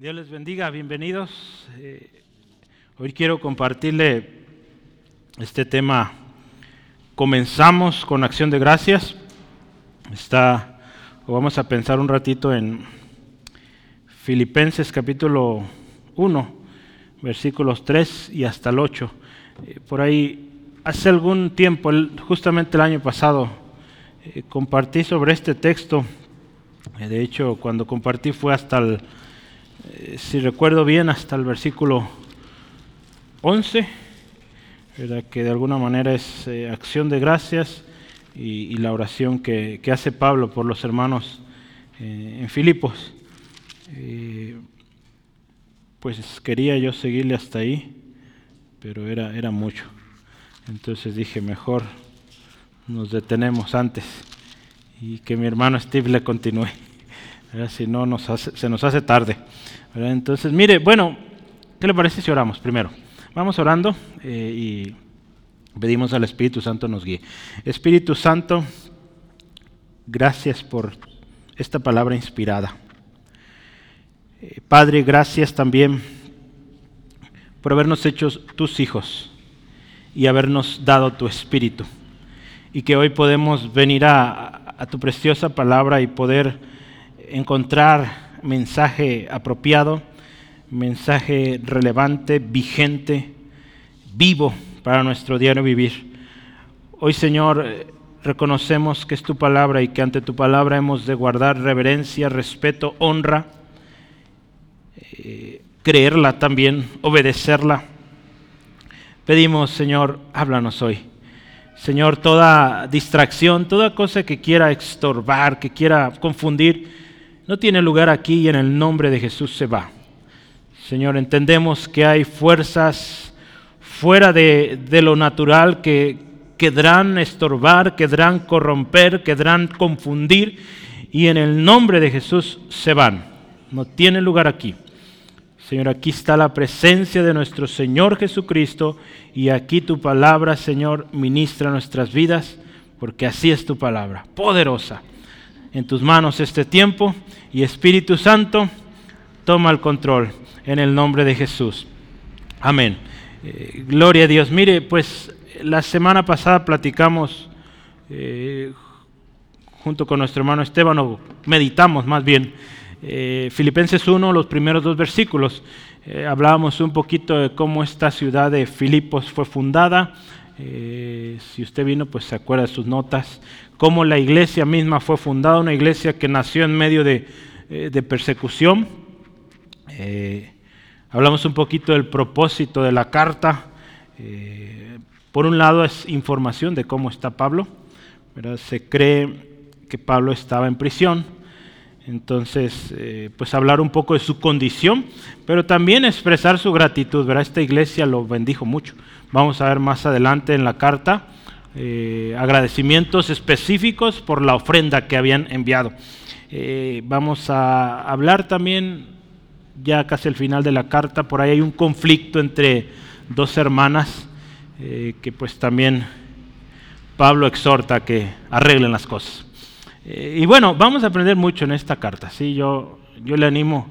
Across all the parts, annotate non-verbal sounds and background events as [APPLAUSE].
Dios les bendiga, bienvenidos. Eh, hoy quiero compartirle este tema. Comenzamos con acción de gracias. Está, o vamos a pensar un ratito en Filipenses capítulo 1, versículos 3 y hasta el 8. Eh, por ahí, hace algún tiempo, justamente el año pasado, eh, compartí sobre este texto. de hecho, cuando compartí fue hasta el si recuerdo bien, hasta el versículo 11, que de alguna manera es eh, acción de gracias y, la oración que, hace Pablo por los hermanos eh, en Filipos. pues quería yo seguirle hasta ahí, pero era, era mucho. Entonces dije, mejor nos detenemos antes y que mi hermano Steve le continúe. Si no, nos se nos hace tarde. Entonces, mire, bueno, ¿qué le parece si oramos primero? Vamos orando eh, y pedimos al Espíritu Santo nos guíe. Espíritu Santo, gracias por esta palabra inspirada. Eh, Padre, gracias también por habernos hecho tus hijos y habernos dado tu Espíritu. Y que hoy podemos venir a tu preciosa palabra y poder encontrar mensaje apropiado, mensaje relevante, vigente, vivo para nuestro diario vivir. Hoy, Señor, reconocemos que es tu palabra y que ante tu palabra hemos de guardar reverencia, respeto, honra, eh, creerla también, obedecerla. Pedimos, Señor, háblanos hoy. Señor, toda distracción, toda cosa que quiera estorbar, que quiera confundir, no tiene lugar aquí y en el nombre de Jesús se va. Señor, entendemos que hay fuerzas fuera de, lo natural que querrán estorbar, querrán corromper, querrán confundir y en el nombre de Jesús se van. No tiene lugar aquí. Señor, aquí está la presencia de nuestro Señor Jesucristo y aquí tu palabra, Señor, ministra nuestras vidas, porque así es tu palabra, poderosa en tus manos este tiempo y Espíritu Santo, toma el control en el nombre de Jesús. Amén. Eh, gloria a Dios. Mire, pues la semana pasada platicamos eh, junto con nuestro hermano Esteban, o meditamos más bien, eh, Filipenses 1, los primeros dos versículos. hablábamos un poquito de cómo esta ciudad de Filipos fue fundada. si usted vino, pues se acuerda de sus notas, cómo la iglesia misma fue fundada, una iglesia que nació en medio de, eh, persecución. Eh, hablamos un poquito del propósito de la carta. Eh, por un lado es información de cómo está Pablo. Se cree que Pablo estaba en prisión. Entonces, pues hablar un poco de su condición, pero también expresar su gratitud. Esta iglesia lo bendijo mucho. Vamos a ver más adelante en la carta eh, agradecimientos específicos por la ofrenda que habían enviado. Eh, vamos a hablar también, ya casi al final de la carta, por ahí hay un conflicto entre dos hermanas eh, que pues también Pablo exhorta que arreglen las cosas. y bueno, vamos a aprender mucho en esta carta. ¿sí? Yo, yo le animo,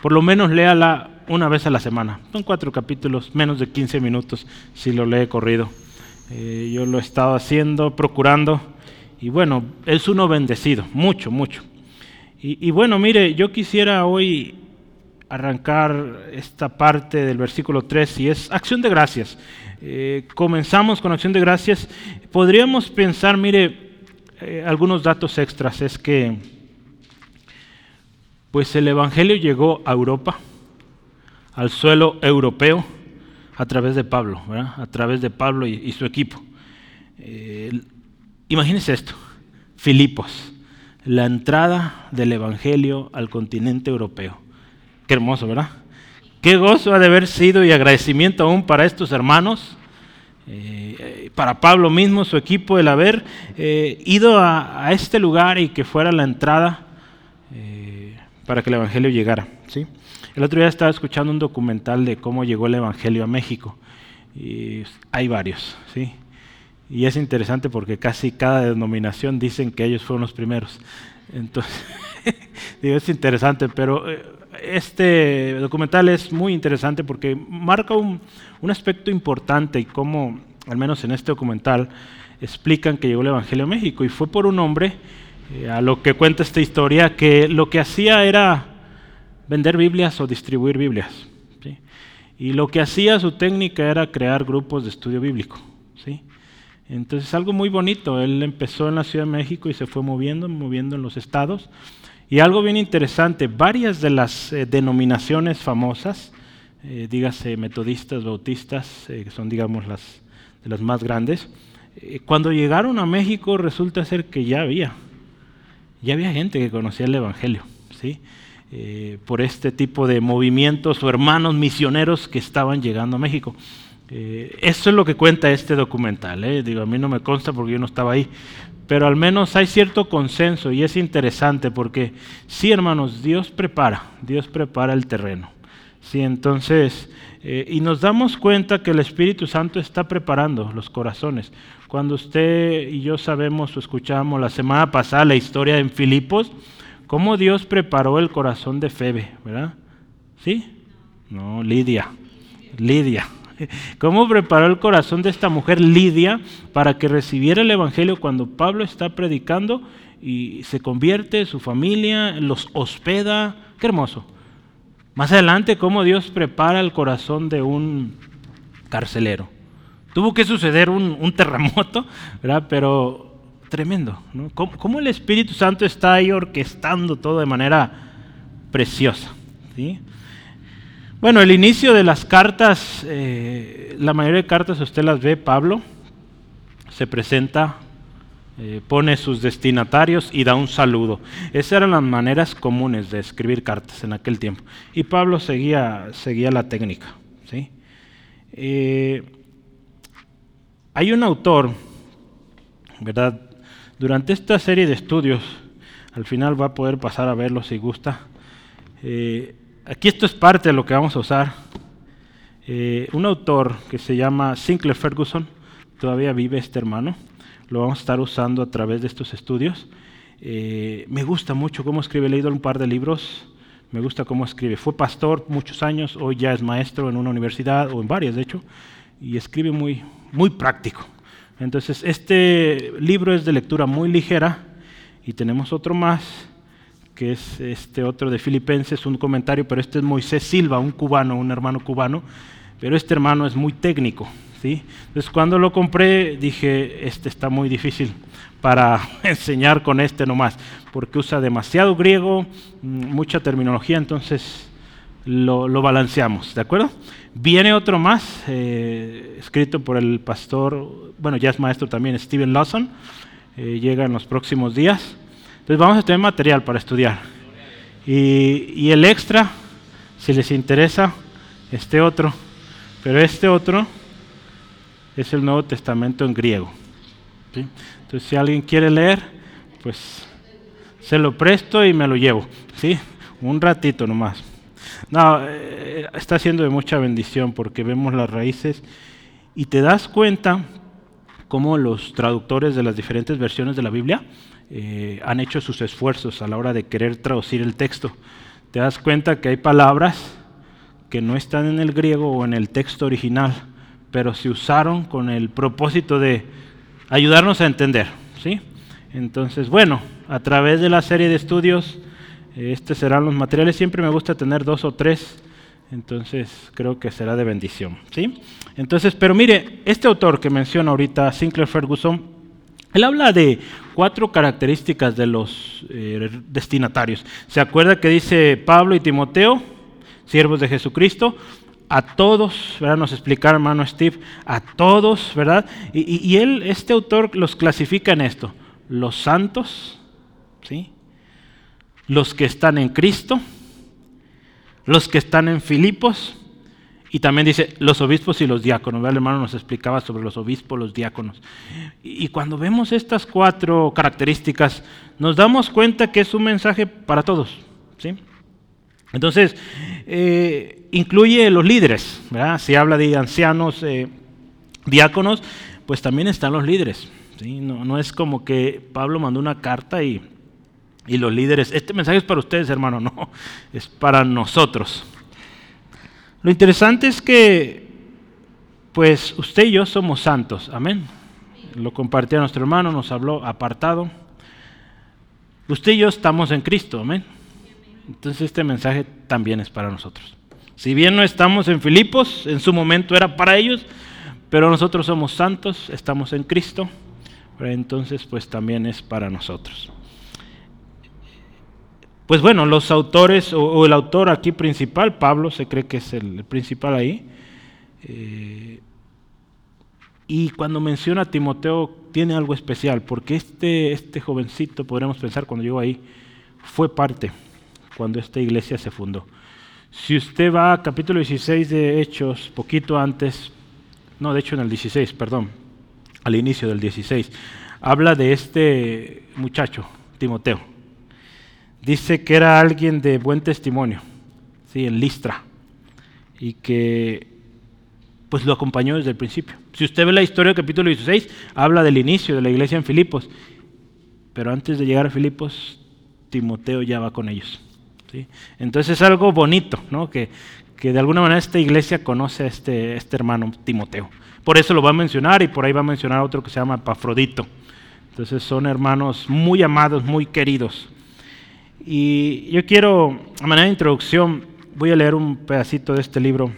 por lo menos léala una vez a la semana. Son cuatro capítulos, menos de 15 minutos si lo lee corrido. Eh, yo lo he estado haciendo, procurando, y bueno, es uno bendecido, mucho, mucho. Y, bueno, mire, yo quisiera hoy arrancar esta parte del versículo 3 y es acción de gracias. Eh, comenzamos con acción de gracias. Podríamos pensar, mire, eh, algunos datos extras, es que pues el Evangelio llegó a Europa, al suelo europeo, a través de Pablo, a través de Pablo y, su equipo. Eh, imagínense esto, Filipos, la entrada del Evangelio al continente europeo. Qué hermoso, ¿verdad? Qué gozo ha de haber sido y agradecimiento aún para estos hermanos, eh, para Pablo mismo, su equipo, el haber eh, ido a, a, este lugar y que fuera la entrada para que el Evangelio llegara. ¿sí? El otro día estaba escuchando un documental de cómo llegó el Evangelio a México. Y hay varios, ¿sí? Y es interesante porque casi cada denominación dicen que ellos fueron los primeros. Entonces, [LAUGHS] digo, es interesante, pero eh, este documental es muy interesante porque marca un, aspecto importante y cómo, al menos en este documental, explican que llegó el Evangelio a México y fue por un hombre, eh, a lo que cuenta esta historia, que lo que hacía era vender Biblias o distribuir Biblias. Y lo que hacía su técnica era crear grupos de estudio bíblico. ¿sí? Entonces algo muy bonito, él empezó en la Ciudad de México y se fue moviendo, moviendo en los estados. Y algo bien interesante, varias de las eh, denominaciones famosas, eh, dígase metodistas, bautistas, eh, que son digamos las las más grandes, cuando llegaron a México resulta ser que ya había, ya había gente que conocía el Evangelio, ¿sí? Por este tipo de movimientos o hermanos misioneros que estaban llegando a México. eso es lo que cuenta este documental. Digo, a mí no me consta porque yo no estaba ahí, pero al menos hay cierto consenso y es interesante porque sí, hermanos, Dios prepara, Dios prepara el terreno. Sí, entonces, eh, y nos damos cuenta que el Espíritu Santo está preparando los corazones. Cuando usted y yo sabemos o escuchamos la semana pasada la historia en Filipos, cómo Dios preparó el corazón de Febe, ¿verdad? ¿Sí? No, Lidia. Lidia. [LAUGHS] ¿Cómo preparó el corazón de esta mujer Lidia para que recibiera el Evangelio cuando Pablo está predicando y se convierte, su familia los hospeda? Qué hermoso. Más adelante, cómo Dios prepara el corazón de un carcelero. Tuvo que suceder un, terremoto, ¿verdad? Pero tremendo. ¿no? ¿Cómo, el Espíritu Santo está ahí orquestando todo de manera preciosa? ¿sí? Bueno, el inicio de las cartas, eh, la mayoría de cartas usted las ve, Pablo se presenta, eh, pone sus destinatarios y da un saludo. Esas eran las maneras comunes de escribir cartas en aquel tiempo. Y Pablo seguía, seguía la técnica. ¿sí? Eh, hay un autor, ¿verdad? Durante esta serie de estudios, al final va a poder pasar a verlo si gusta. Aquí esto es parte de lo que vamos a usar. Eh, un autor que se llama Sinclair Ferguson, todavía vive este hermano, lo vamos a estar usando a través de estos estudios. Eh, me gusta mucho cómo escribe, he leído un par de libros, me gusta cómo escribe. Fue pastor muchos años, hoy ya es maestro en una universidad, o en varias de hecho, y escribe muy, muy práctico. Entonces, este libro es de lectura muy ligera, y tenemos otro más que es este otro de Filipenses, un comentario, pero este es Moisés Silva, un cubano, un hermano cubano, pero este hermano es muy técnico. ¿sí? Entonces cuando lo compré dije, este está muy difícil para [LAUGHS] enseñar con este nomás, porque usa demasiado griego, mm, mucha terminología, entonces lo, balanceamos, ¿de acuerdo? Viene otro más, eh, escrito por el pastor, bueno, ya es maestro también, Steven Lawson, eh, llega en los próximos días. Entonces vamos a tener material para estudiar. Y, el extra, si les interesa, este otro. Pero este otro es el Nuevo Testamento en griego. Entonces si alguien quiere leer, pues se lo presto y me lo llevo. ¿sí? Un ratito nomás. No, eh, está siendo de mucha bendición porque vemos las raíces y te das cuenta cómo los traductores de las diferentes versiones de la Biblia eh, han hecho sus esfuerzos a la hora de querer traducir el texto. Te das cuenta que hay palabras que no están en el griego o en el texto original, pero se usaron con el propósito de ayudarnos a entender. ¿sí? Entonces, bueno, a través de la serie de estudios, estos serán los materiales. Siempre me gusta tener dos o tres, entonces creo que será de bendición. ¿sí? Entonces, pero mire, este autor que menciona ahorita, Sinclair Ferguson, él habla de cuatro características de los eh, destinatarios. ¿Se acuerda que dice Pablo y Timoteo, siervos de Jesucristo? A todos, ¿verdad? Nos explica hermano Steve, a todos, ¿verdad? Y, y, él, este autor, los clasifica en esto: los santos, ¿sí? Los que están en Cristo, los que están en Filipos, y también dice los obispos y los diáconos. El hermano nos explicaba sobre los obispos, los diáconos. Y cuando vemos estas cuatro características, nos damos cuenta que es un mensaje para todos. ¿sí? Entonces, eh, incluye los líderes. ¿verdad? Si habla de ancianos, eh, diáconos, pues también están los líderes. ¿sí? No, no es como que Pablo mandó una carta y y los líderes, este mensaje es para ustedes, hermano, no, [LAUGHS] es para nosotros. Lo interesante es que, pues usted y yo somos santos, amén. Lo compartía nuestro hermano, nos habló apartado. Usted y yo estamos en Cristo, amén. Entonces este mensaje también es para nosotros. Si bien no estamos en Filipos, en su momento era para ellos, pero nosotros somos santos, estamos en Cristo, entonces pues también es para nosotros. Pues bueno, los autores, o, el autor aquí principal, Pablo, se cree que es el, principal ahí, eh, y cuando menciona a Timoteo tiene algo especial, porque este, este jovencito, podríamos pensar cuando llegó ahí, fue parte cuando esta iglesia se fundó. Si usted va a capítulo 16 de Hechos, poquito antes, no, de hecho en el 16, perdón, al inicio del 16, habla de este muchacho, Timoteo. Dice que era alguien de buen testimonio, ¿sí? en Listra, y que pues lo acompañó desde el principio. Si usted ve la historia del capítulo 16, habla del inicio de la iglesia en Filipos, pero antes de llegar a Filipos, Timoteo ya va con ellos. Entonces es algo bonito, ¿no? que, de alguna manera esta iglesia conoce a este, este hermano Timoteo. Por eso lo va a mencionar y por ahí va a mencionar otro que se llama Pafrodito. Entonces son hermanos muy amados, muy queridos. Y yo quiero, a manera de introducción, voy a leer un pedacito de este libro.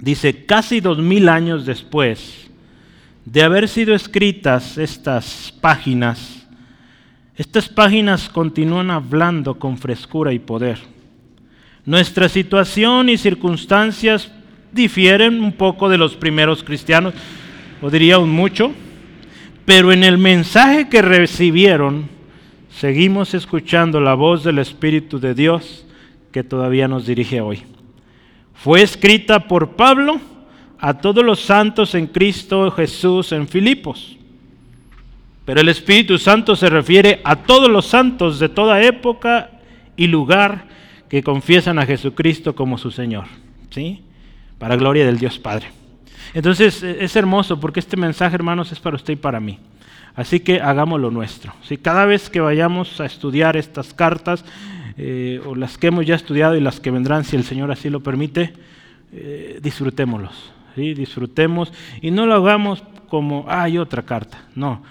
Dice, casi dos mil años después de haber sido escritas estas páginas, estas páginas continúan hablando con frescura y poder. Nuestra situación y circunstancias difieren un poco de los primeros cristianos, o diría un mucho, pero en el mensaje que recibieron seguimos escuchando la voz del Espíritu de Dios que todavía nos dirige hoy. Fue escrita por Pablo a todos los santos en Cristo Jesús en Filipos pero el Espíritu Santo se refiere a todos los santos de toda época y lugar que confiesan a Jesucristo como su Señor. ¿Sí? Para gloria del Dios Padre. Entonces e, es hermoso porque este mensaje, hermanos, es para usted y para mí. Así que hagámoslo nuestro. ¿sí? Cada vez que vayamos a estudiar estas cartas, eh, o las que hemos ya estudiado y las que vendrán, si el Señor así lo permite, eh, disfrutémoslos. Disfrutemos y no lo hagamos como, hay otra carta. No,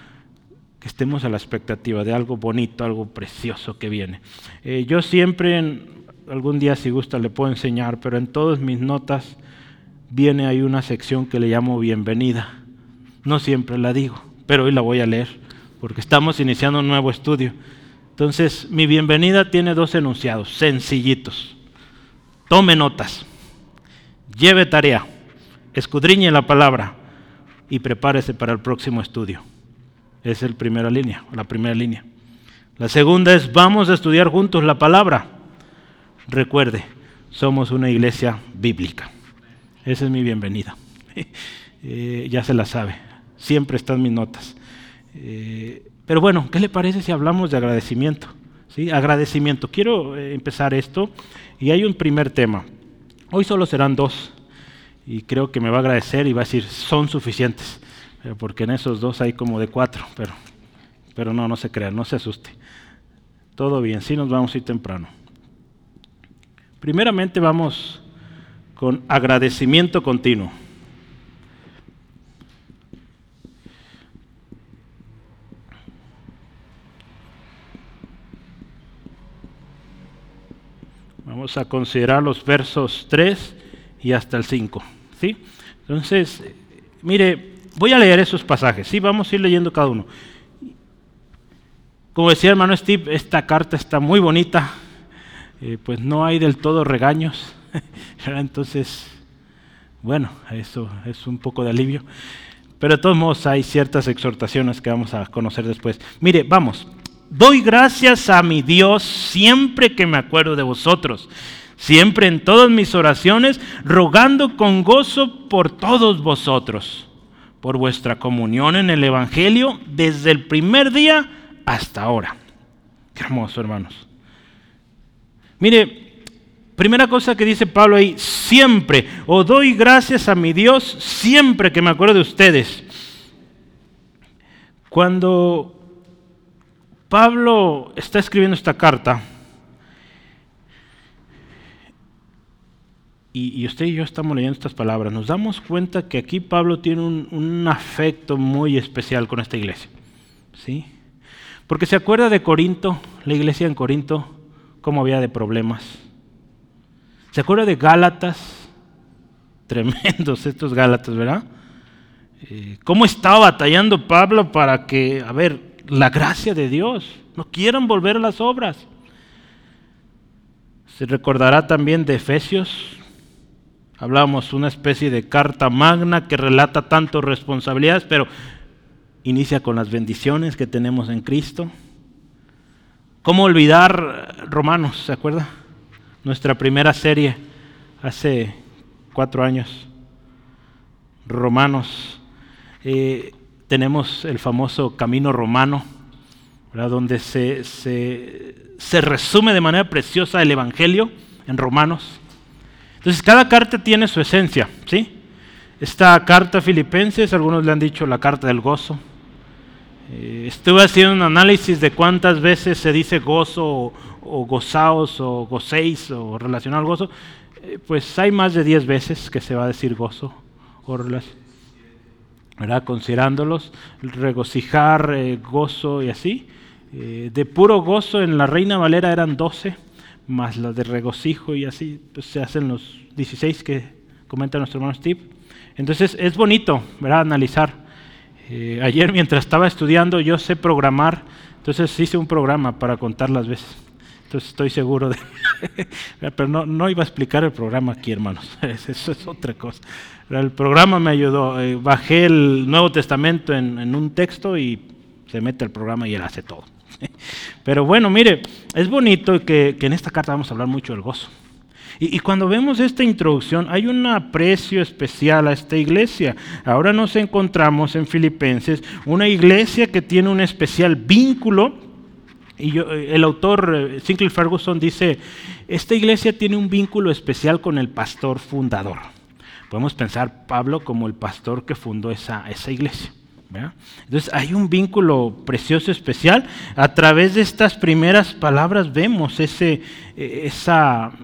que estemos a la expectativa de algo bonito, algo precioso que viene. Eh, yo siempre, algún día si gusta le puedo enseñar, pero en todas mis notas viene ahí una sección que le llamo bienvenida. No siempre la digo, pero hoy la voy a leer, porque estamos iniciando un nuevo estudio. Entonces, mi bienvenida tiene dos enunciados, sencillitos. Tome notas, lleve tarea, escudriñe la palabra y prepárese para el próximo estudio. Es la primera línea, la primera línea. La segunda es, vamos a estudiar juntos la palabra. Recuerde, somos una iglesia bíblica. Esa es mi bienvenida. [LAUGHS] Eh, ya se la sabe. Siempre están mis notas. Eh, pero bueno, ¿qué le parece si hablamos de agradecimiento? ¿Sí? Agradecimiento. Quiero eh, empezar esto y hay un primer tema. Hoy solo serán dos y creo que me va a agradecer y va a decir, son suficientes. Eh, porque en esos dos hay como de cuatro, pero, pero no, no se crea, no se asuste. Todo bien, sí nos vamos a ir temprano. Primeramente vamos con agradecimiento continuo. Vamos a considerar los versos 3 y hasta el 5. ¿sí? Entonces, mire, Voy a leer esos pasajes, sí, vamos a ir leyendo cada uno. Como decía el hermano Steve, esta carta está muy bonita, eh, pues no hay del todo regaños, [LAUGHS] entonces, bueno, eso es un poco de alivio. Pero de todos modos hay ciertas exhortaciones que vamos a conocer después. Mire, vamos, doy gracias a mi Dios siempre que me acuerdo de vosotros, siempre en todas mis oraciones, rogando con gozo por todos vosotros por vuestra comunión en el Evangelio desde el primer día hasta ahora. Qué hermoso, hermanos. Mire, primera cosa que dice Pablo ahí, siempre, o doy gracias a mi Dios siempre que me acuerdo de ustedes. Cuando Pablo está escribiendo esta carta y, usted y yo estamos leyendo estas palabras, nos damos cuenta que aquí Pablo tiene un, afecto muy especial con esta iglesia. ¿Sí? Porque se acuerda de Corinto, la iglesia en Corinto, cómo había de problemas. ¿Se acuerda de Gálatas? [LAUGHS] Tremendos estos Gálatas, ¿verdad? Eh, ¿Cómo estaba batallando Pablo para que, a ver, la gracia de Dios, no quieran volver a las obras? Se recordará también de Efesios, Hablamos una especie de carta magna que relata tanto responsabilidades, pero inicia con las bendiciones que tenemos en Cristo. ¿Cómo olvidar Romanos? ¿Se acuerda? Nuestra primera serie hace cuatro años. Romanos. Eh, tenemos el famoso camino romano, donde se, se resume de manera preciosa el Evangelio en Romanos. Entonces, cada carta tiene su esencia, ¿sí? Esta carta Filipenses, algunos le han dicho la carta del gozo. Eh, estuve haciendo un análisis de cuántas veces se dice gozo o, gozaos o gocéis o relacionado al gozo. Eh, pues hay más de 10 veces que se va a decir gozo o Considerándolos, regocijar, eh, gozo y así. de puro gozo en la Reina Valera eran 12 más las de regocijo y así pues, se hacen los 16 que comenta nuestro hermano Steve. Entonces es bonito, ¿verdad? Analizar. Eh, ayer mientras estaba estudiando yo sé programar, entonces hice un programa para contar las veces. Estoy seguro de... [LAUGHS] Pero no, no, iba a explicar el programa aquí, hermanos. [LAUGHS] Eso es otra cosa. El programa me ayudó. Eh, bajé el Nuevo Testamento en, en un texto y se mete el programa y él hace todo. [LAUGHS] Pero bueno, mire, es bonito que, en esta carta vamos a hablar mucho del gozo. Y, cuando vemos esta introducción, hay un aprecio especial a esta iglesia. Ahora nos encontramos en Filipenses, una iglesia que tiene un especial vínculo. Y el autor eh, Sinclair Ferguson dice, esta iglesia tiene un vínculo especial con el pastor fundador. Podemos pensar Pablo como el pastor que fundó esa, esa iglesia. Entonces hay un vínculo precioso, especial. A través de estas primeras palabras vemos ese, eh,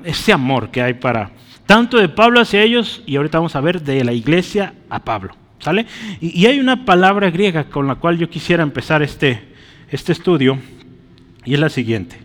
ese amor que hay para, tanto de Pablo hacia ellos, y ahorita vamos a ver de la iglesia a Pablo. ¿Sale? Y, hay una palabra griega con la cual yo quisiera empezar este, este estudio, y es la siguiente.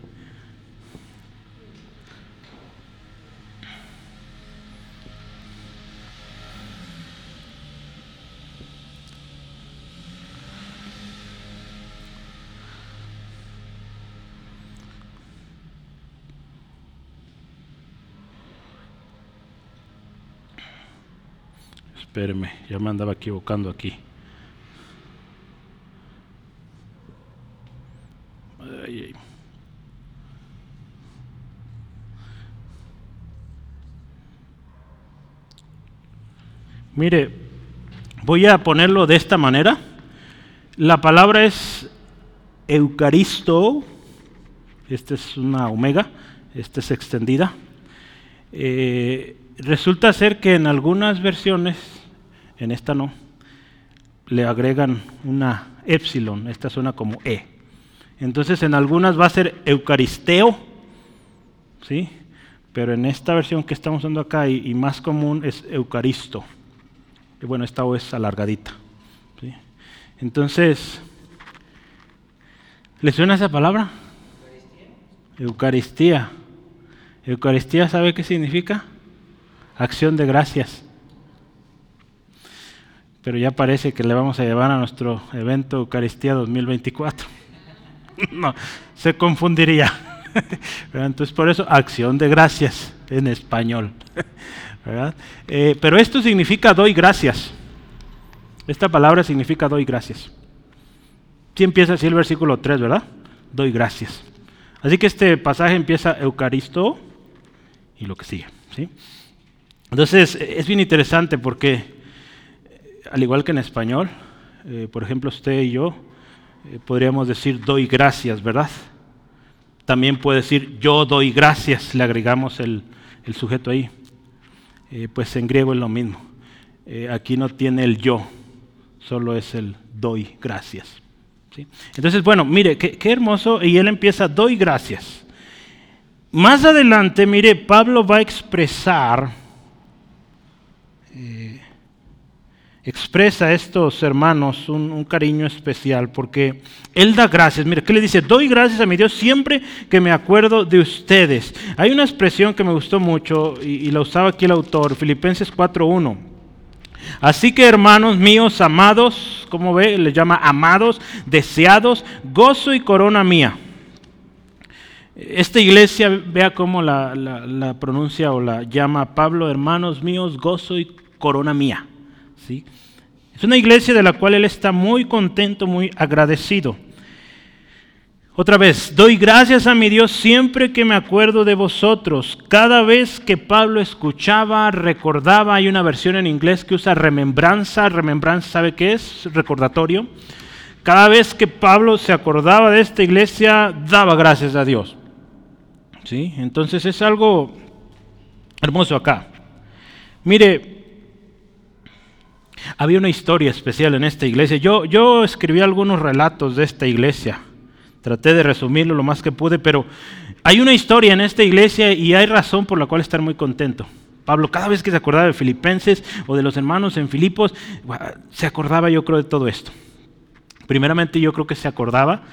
Espéreme, ya me andaba equivocando aquí. Mire, voy a ponerlo de esta manera. La palabra es eucaristo. Esta es una omega, esta es extendida. Eh, resulta ser que en algunas versiones en esta no, le agregan una epsilon, esta suena como E. Entonces en algunas va a ser eucaristeo, ¿sí? pero en esta versión que estamos usando acá y, más común es eucaristo. Y bueno, esta O es alargadita. ¿sí? Entonces, ¿le suena esa palabra? Eucaristía. Eucaristía, ¿sabe qué significa? Acción de gracias pero ya parece que le vamos a llevar a nuestro evento Eucaristía 2024. [LAUGHS] no, se confundiría. [LAUGHS] Entonces por eso acción de gracias en español. [LAUGHS] Eh, pero esto significa doy gracias. Esta palabra significa doy gracias. Sí empieza así el versículo 3, ¿verdad? Doy gracias. Así que este pasaje empieza Eucaristo y lo que sigue. ¿sí? Entonces es bien interesante porque al igual que en español, eh, por ejemplo, usted y yo eh, podríamos decir doy gracias, ¿verdad? También puede decir yo doy gracias, le agregamos el, sujeto ahí. Eh, pues en griego es lo mismo. aquí no tiene el yo, solo es el doy gracias. Entonces, bueno, mire, qué, hermoso. Y él empieza, doy gracias. Más adelante, mire, Pablo va a expresar, eh, expresa a estos hermanos un, cariño especial porque él da gracias. Mire, ¿qué le dice? Doy gracias a mi Dios siempre que me acuerdo de ustedes. Hay una expresión que me gustó mucho y, la usaba aquí el autor, Filipenses 4.1. Así que hermanos míos, amados, como ve, le llama amados, deseados, gozo y corona mía. Esta iglesia, vea cómo la, pronuncia o la llama Pablo, hermanos míos, gozo y corona mía. Es una iglesia de la cual él está muy contento, muy agradecido. Otra vez, doy gracias a mi Dios siempre que me acuerdo de vosotros. Cada vez que Pablo escuchaba, recordaba, hay una versión en inglés que usa remembranza. Remembranza, ¿sabe qué es? Recordatorio. Cada vez que Pablo se acordaba de esta iglesia, daba gracias a Dios. ¿Sí? Entonces es algo hermoso acá. Mire, había una historia especial en esta iglesia. Yo, yo escribí algunos relatos de esta iglesia. Traté de resumirlo lo más que pude, pero hay una historia en esta iglesia y hay razón por la cual estar muy contento. Pablo, cada vez que se acordaba de Filipenses o de los hermanos en Filipos, se acordaba yo creo de todo esto. Primeramente yo creo que se acordaba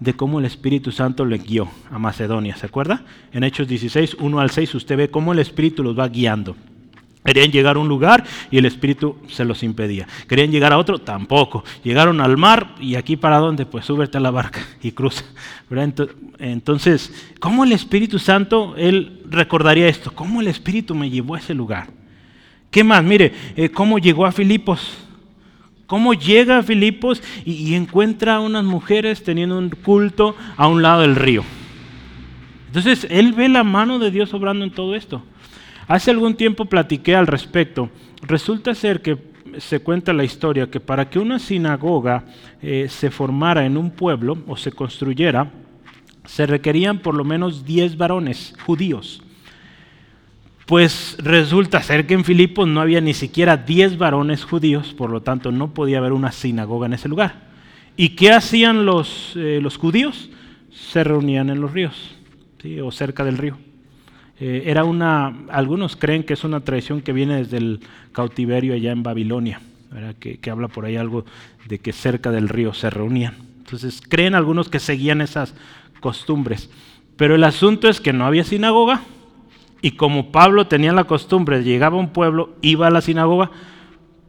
de cómo el Espíritu Santo le guió a Macedonia, ¿se acuerda? En Hechos 16, 1 al 6, usted ve cómo el Espíritu los va guiando. Querían llegar a un lugar y el Espíritu se los impedía. Querían llegar a otro, tampoco. Llegaron al mar y aquí para dónde? Pues súbete a la barca y cruza. Entonces, ¿cómo el Espíritu Santo, él recordaría esto? ¿Cómo el Espíritu me llevó a ese lugar? ¿Qué más? Mire, eh, ¿cómo llegó a Filipos? ¿Cómo llega a Filipos y, y encuentra a unas mujeres teniendo un culto a un lado del río? Entonces, él ve la mano de Dios obrando en todo esto. Hace algún tiempo platiqué al respecto. Resulta ser que se cuenta la historia que para que una sinagoga eh, se formara en un pueblo o se construyera, se requerían por lo menos 10 varones judíos. Pues resulta ser que en Filipos no había ni siquiera 10 varones judíos, por lo tanto no podía haber una sinagoga en ese lugar. ¿Y qué hacían los, eh, los judíos? Se reunían en los ríos, o cerca del río. Eh, era una, algunos creen que es una tradición que viene desde el cautiverio allá en Babilonia, que, que, habla por ahí algo de que cerca del río se reunían. Entonces creen algunos que seguían esas costumbres. Pero el asunto es que no había sinagoga y como Pablo tenía la costumbre, llegaba a un pueblo, iba a la sinagoga,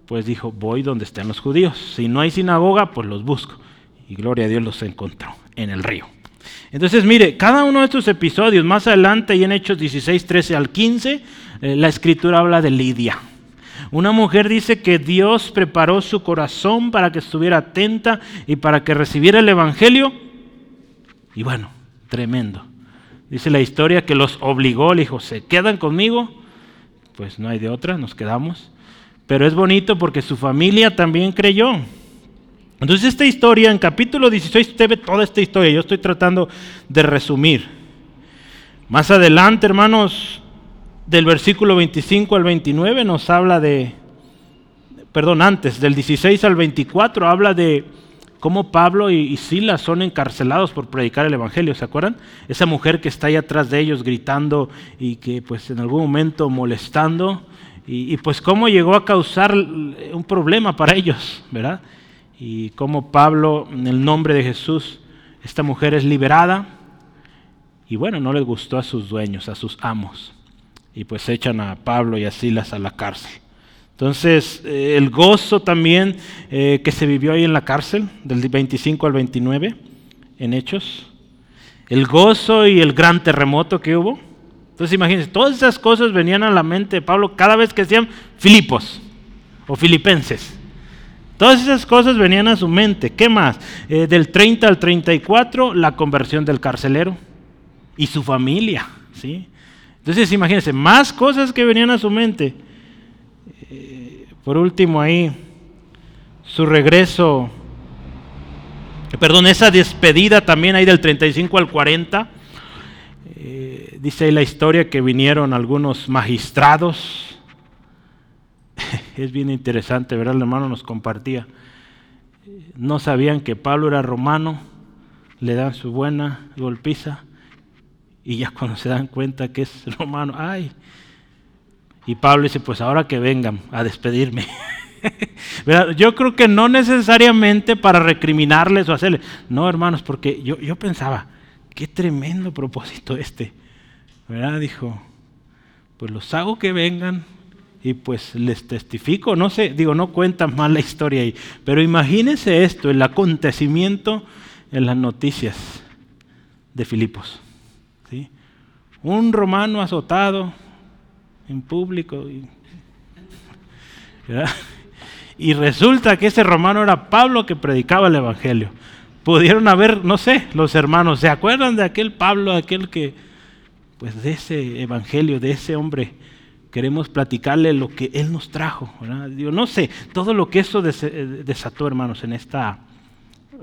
pues dijo, voy donde estén los judíos. Si no hay sinagoga, pues los busco. Y gloria a Dios los encontró en el río. Entonces, mire, cada uno de estos episodios, más adelante y en Hechos 16, 13 al 15, eh, la escritura habla de Lidia. Una mujer dice que Dios preparó su corazón para que estuviera atenta y para que recibiera el Evangelio. Y bueno, tremendo. Dice la historia que los obligó, le dijo, ¿se quedan conmigo? Pues no hay de otra, nos quedamos. Pero es bonito porque su familia también creyó. Entonces esta historia, en capítulo 16, usted ve toda esta historia, yo estoy tratando de resumir. Más adelante, hermanos, del versículo 25 al 29 nos habla de, perdón, antes, del 16 al 24 habla de cómo Pablo y, Silas son encarcelados por predicar el Evangelio, ¿se acuerdan? Esa mujer que está ahí atrás de ellos gritando y que pues en algún momento molestando y, y pues cómo llegó a causar un problema para ellos, ¿verdad? Y cómo Pablo, en el nombre de Jesús, esta mujer es liberada y bueno, no les gustó a sus dueños, a sus amos, y pues echan a Pablo y a Silas a la cárcel. Entonces, eh, el gozo también eh, que se vivió ahí en la cárcel, del 25 al 29, en Hechos, el gozo y el gran terremoto que hubo. Entonces, imagínense, todas esas cosas venían a la mente de Pablo cada vez que decían Filipos o Filipenses. Todas esas cosas venían a su mente. ¿Qué más? Eh, del 30 al 34, la conversión del carcelero y su familia. ¿sí? Entonces, imagínense, más cosas que venían a su mente. Eh, por último, ahí, su regreso, perdón, esa despedida también ahí del 35 al 40. Eh, dice ahí la historia que vinieron algunos magistrados [LAUGHS] es bien interesante, ¿verdad? El hermano nos compartía. no sabían que Pablo era romano, le dan su buena golpiza y ya [LAUGHS] cuando se dan cuenta que es romano, ay. Y Pablo dice, pues ahora que vengan a despedirme. [LAUGHS] yo creo que no necesariamente para recriminarles o hacerles. No, hermanos, porque yo, yo pensaba, qué tremendo propósito este. ¿Verdad? Dijo, pues los hago que vengan y pues les testifico. No sé, digo, no cuentan mal la historia ahí. Pero imagínense esto, el acontecimiento en las noticias de Filipos. ¿sí? Un romano azotado en público. Y, y resulta que ese romano era Pablo que predicaba el Evangelio. Pudieron haber, no sé, los hermanos, ¿se acuerdan de aquel Pablo, aquel que, pues de ese Evangelio, de ese hombre? Queremos platicarle lo que Él nos trajo. Digo, no sé, todo lo que eso desató, hermanos, en esta,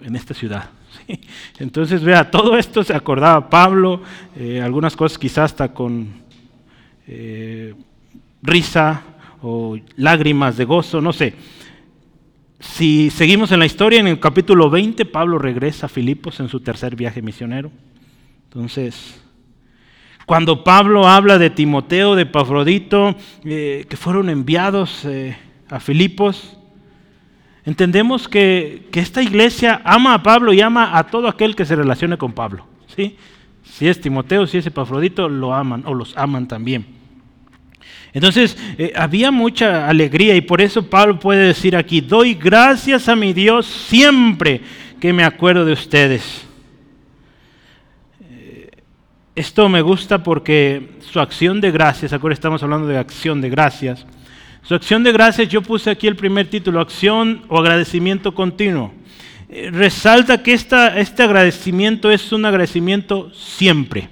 en esta ciudad. [LAUGHS] Entonces, vea, todo esto se acordaba Pablo, eh, algunas cosas quizás hasta con eh, risa o lágrimas de gozo, no sé. Si seguimos en la historia, en el capítulo 20, Pablo regresa a Filipos en su tercer viaje misionero. Entonces, cuando Pablo habla de Timoteo, de Pafrodito, eh, que fueron enviados eh, a Filipos, entendemos que, esta iglesia ama a Pablo y ama a todo aquel que se relacione con Pablo. ¿sí? Si es Timoteo, si es Epafrodito, lo aman o los aman también. Entonces, eh, había mucha alegría y por eso Pablo puede decir aquí, doy gracias a mi Dios siempre que me acuerdo de ustedes. Esto me gusta porque su acción de gracias, ahora estamos hablando de acción de gracias, su acción de gracias, yo puse aquí el primer título, acción o agradecimiento continuo. Eh, resalta que este agradecimiento es un agradecimiento siempre.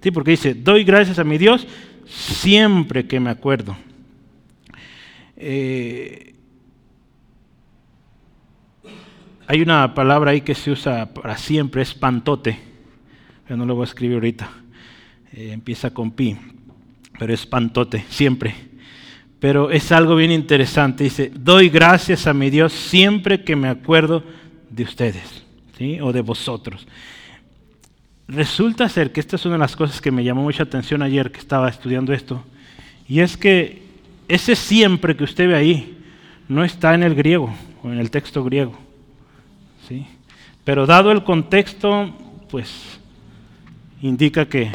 ¿sí? Porque dice, doy gracias a mi Dios siempre que me acuerdo. Eh, hay una palabra ahí que se usa para siempre, es pantote. Yo no lo voy a escribir ahorita. Eh, empieza con pi, pero es pantote, siempre. Pero es algo bien interesante. Dice, doy gracias a mi Dios siempre que me acuerdo de ustedes, ¿sí? o de vosotros. Resulta ser que esta es una de las cosas que me llamó mucha atención ayer que estaba estudiando esto, y es que ese siempre que usted ve ahí no está en el griego o en el texto griego. ¿sí? Pero dado el contexto, pues indica que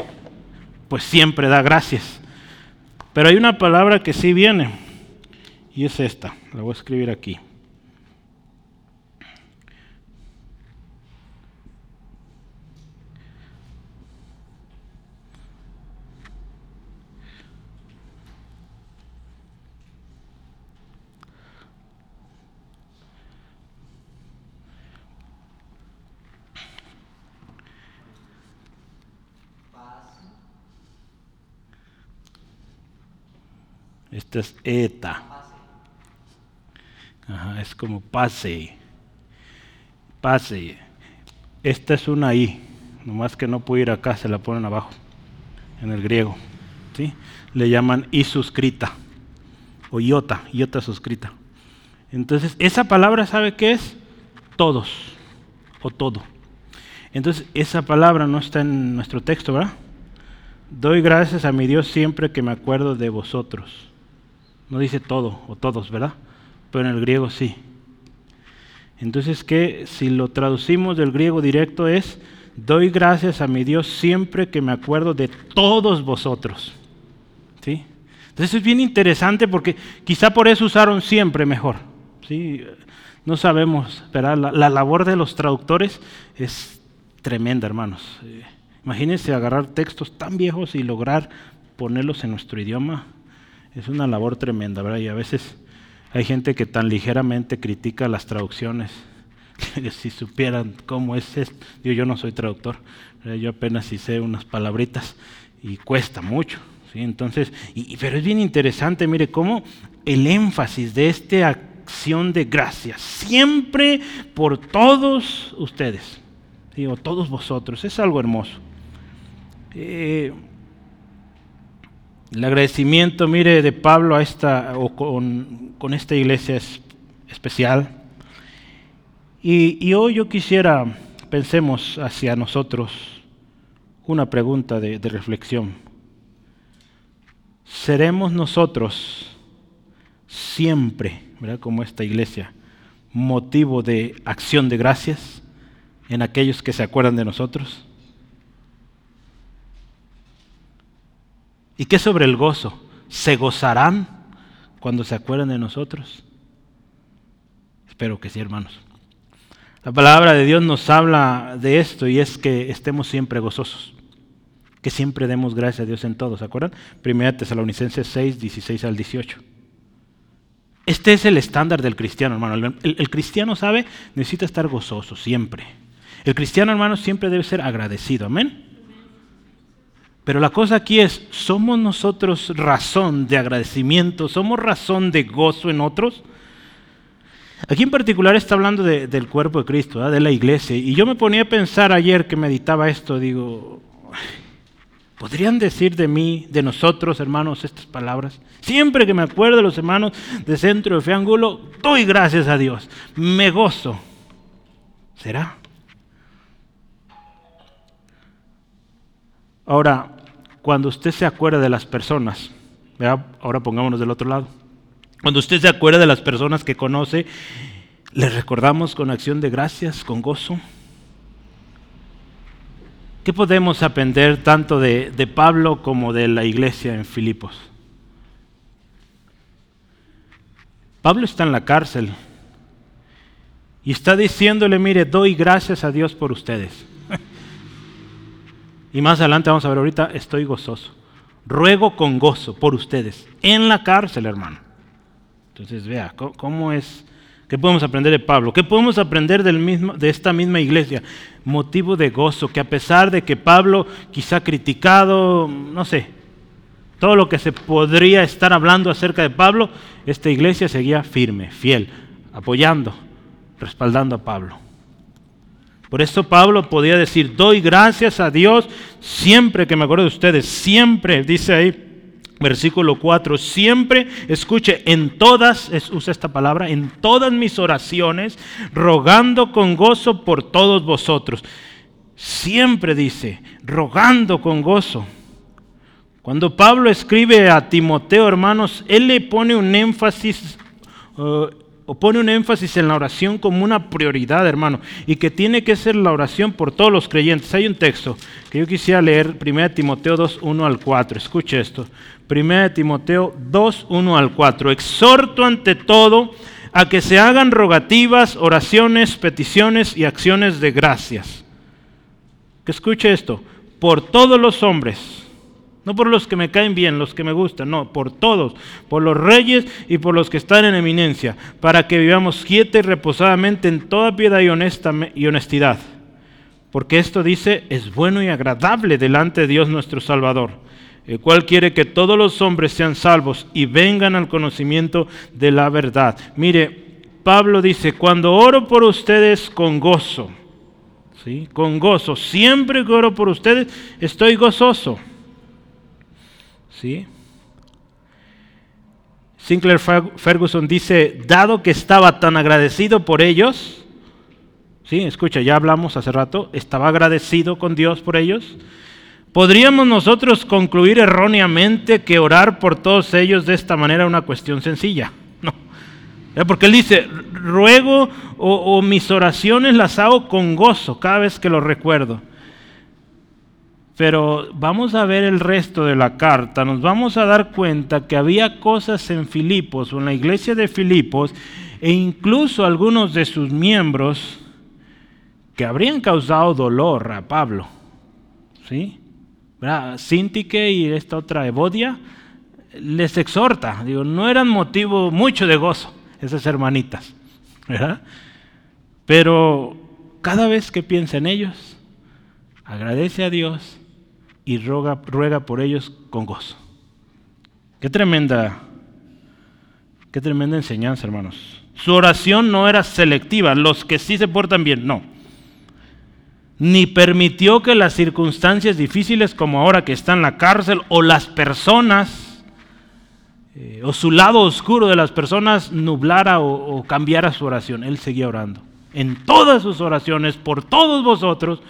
pues siempre da gracias. Pero hay una palabra que sí viene, y es esta, la voy a escribir aquí. Esta es eta. es como pase. Pase. Esta es una I. Nomás que no puede ir acá, se la ponen abajo. En el griego. ¿sí? Le llaman I suscrita. O iota. Iota suscrita. Entonces, esa palabra, ¿sabe qué es? Todos. O todo. Entonces, esa palabra no está en nuestro texto, ¿verdad? Doy gracias a mi Dios siempre que me acuerdo de vosotros. No dice todo o todos, ¿verdad? Pero en el griego sí. Entonces, ¿qué? Si lo traducimos del griego directo es, doy gracias a mi Dios siempre que me acuerdo de todos vosotros. ¿Sí? Entonces es bien interesante porque quizá por eso usaron siempre mejor. ¿sí? No sabemos, pero la, la labor de los traductores es tremenda, hermanos. Eh, imagínense agarrar textos tan viejos y lograr ponerlos en nuestro idioma es una labor tremenda, ¿verdad? Y a veces hay gente que tan ligeramente critica las traducciones. [LAUGHS] si supieran cómo es esto, yo, yo no soy traductor, yo apenas sé unas palabritas y cuesta mucho. ¿sí? Entonces, y, pero es bien interesante, mire, cómo el énfasis de esta acción de gracia, siempre por todos ustedes, o todos vosotros, es algo hermoso. Eh, el agradecimiento, mire, de Pablo a esta, o con, esta iglesia es especial. Y, y hoy yo quisiera, pensemos hacia nosotros, una pregunta de, de reflexión. ¿Seremos nosotros siempre, ¿verdad? como esta iglesia, motivo de acción de gracias en aquellos que se acuerdan de nosotros? ¿Y qué sobre el gozo? ¿Se gozarán cuando se acuerdan de nosotros? Espero que sí, hermanos. La palabra de Dios nos habla de esto y es que estemos siempre gozosos, que siempre demos gracias a Dios en todo, ¿se acuerdan? Primera Tesalonicenses 6, 16 al 18. Este es el estándar del cristiano, hermano. El, cristiano sabe, necesita estar gozoso siempre. El cristiano, hermano, siempre debe ser agradecido. Amén. Pero la cosa aquí es, ¿somos nosotros razón de agradecimiento? ¿Somos razón de gozo en otros? Aquí en particular está hablando de, del cuerpo de Cristo, de la iglesia. Y yo me ponía a pensar ayer que meditaba esto, digo, ¿podrían decir de mí, de nosotros, hermanos, estas palabras? Siempre que me acuerdo los hermanos de Centro de Feángulo, doy gracias a Dios, me gozo. ¿Será? Ahora, cuando usted se acuerda de las personas, ahora pongámonos del otro lado, cuando usted se acuerda de las personas que conoce, ¿le recordamos con acción de gracias, con gozo? ¿Qué podemos aprender tanto de, de Pablo como de la iglesia en Filipos? Pablo está en la cárcel y está diciéndole, mire, doy gracias a Dios por ustedes. Y más adelante vamos a ver ahorita, estoy gozoso. Ruego con gozo por ustedes. En la cárcel, hermano. Entonces vea, ¿cómo es? ¿Qué podemos aprender de Pablo? ¿Qué podemos aprender del mismo, de esta misma iglesia? Motivo de gozo, que a pesar de que Pablo quizá criticado, no sé, todo lo que se podría estar hablando acerca de Pablo, esta iglesia seguía firme, fiel, apoyando, respaldando a Pablo. Por eso Pablo podía decir, doy gracias a Dios siempre que me acuerdo de ustedes, siempre, dice ahí, versículo 4, siempre, escuche, en todas, usa esta palabra, en todas mis oraciones, rogando con gozo por todos vosotros. Siempre dice, rogando con gozo. Cuando Pablo escribe a Timoteo, hermanos, él le pone un énfasis uh, o pone un énfasis en la oración como una prioridad, hermano, y que tiene que ser la oración por todos los creyentes. Hay un texto que yo quisiera leer, 1 Timoteo 2, 1 al 4. Escuche esto. 1 Timoteo 2, 1 al 4. Exhorto ante todo a que se hagan rogativas, oraciones, peticiones y acciones de gracias. Que escuche esto. Por todos los hombres no por los que me caen bien, los que me gustan, no, por todos, por los reyes y por los que están en eminencia, para que vivamos quieta y reposadamente en toda piedad y, honesta, y honestidad. Porque esto dice, es bueno y agradable delante de Dios nuestro Salvador, el cual quiere que todos los hombres sean salvos y vengan al conocimiento de la verdad. Mire, Pablo dice, cuando oro por ustedes con gozo, ¿sí? con gozo, siempre que oro por ustedes, estoy gozoso. ¿Sí? Sinclair Ferguson dice, dado que estaba tan agradecido por ellos, ¿sí? escucha, ya hablamos hace rato, estaba agradecido con Dios por ellos, ¿podríamos nosotros concluir erróneamente que orar por todos ellos de esta manera es una cuestión sencilla? No. Porque él dice, ruego o, o mis oraciones las hago con gozo cada vez que lo recuerdo. Pero vamos a ver el resto de la carta, nos vamos a dar cuenta que había cosas en Filipos o en la iglesia de Filipos e incluso algunos de sus miembros que habrían causado dolor a Pablo. ¿Sí? Sintique y esta otra Evodia les exhorta, digo, no eran motivo mucho de gozo esas hermanitas, ¿verdad? Pero cada vez que piensa en ellos, agradece a Dios y ruega, por ellos con gozo. Qué tremenda, qué tremenda enseñanza, hermanos. Su oración no era selectiva, los que sí se portan bien, no. Ni permitió que las circunstancias difíciles como ahora que está en la cárcel o las personas eh, o su lado oscuro de las personas nublara o, o cambiara su oración. Él seguía orando en todas sus oraciones por todos vosotros,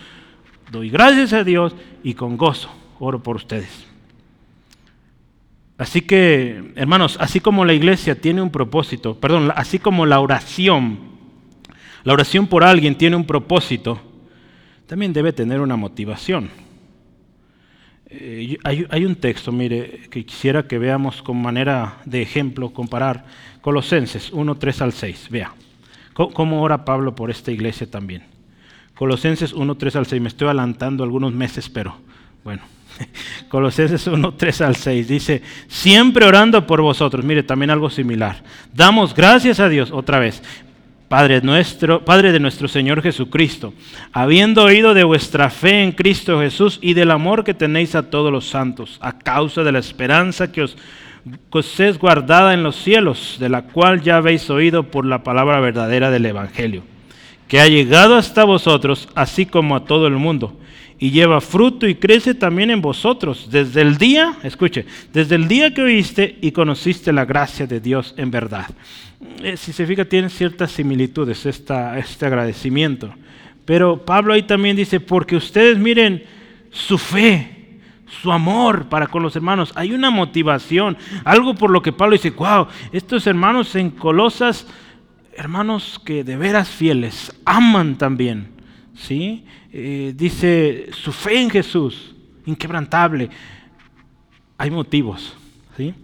doy gracias a Dios y con gozo oro por ustedes. Así que, hermanos, así como la iglesia tiene un propósito, perdón, así como la oración, la oración por alguien tiene un propósito, también debe tener una motivación. Eh, hay, un texto, mire, que quisiera que veamos con manera de ejemplo, comparar Colosenses 1, 3 al 6. Vea, cómo ora Pablo por esta iglesia también. Colosenses 1, 3 al 6. Me estoy adelantando algunos meses, pero bueno. [LAUGHS] Colosenses 1, 3 al 6 dice, siempre orando por vosotros. Mire, también algo similar. Damos gracias a Dios, otra vez, Padre, nuestro, Padre de nuestro Señor Jesucristo, habiendo oído de vuestra fe en Cristo Jesús y del amor que tenéis a todos los santos, a causa de la esperanza que os, que os es guardada en los cielos, de la cual ya habéis oído por la palabra verdadera del Evangelio, que ha llegado hasta vosotros, así como a todo el mundo y lleva fruto y crece también en vosotros desde el día, escuche, desde el día que oíste y conociste la gracia de Dios en verdad. Eh, si se fija, tiene ciertas similitudes este agradecimiento. Pero Pablo ahí también dice, porque ustedes miren su fe, su amor para con los hermanos. Hay una motivación, algo por lo que Pablo dice, wow, estos hermanos en Colosas, hermanos que de veras fieles, aman también. ¿Sí? Eh, dice su fe en Jesús, inquebrantable. Hay motivos. ¿sí?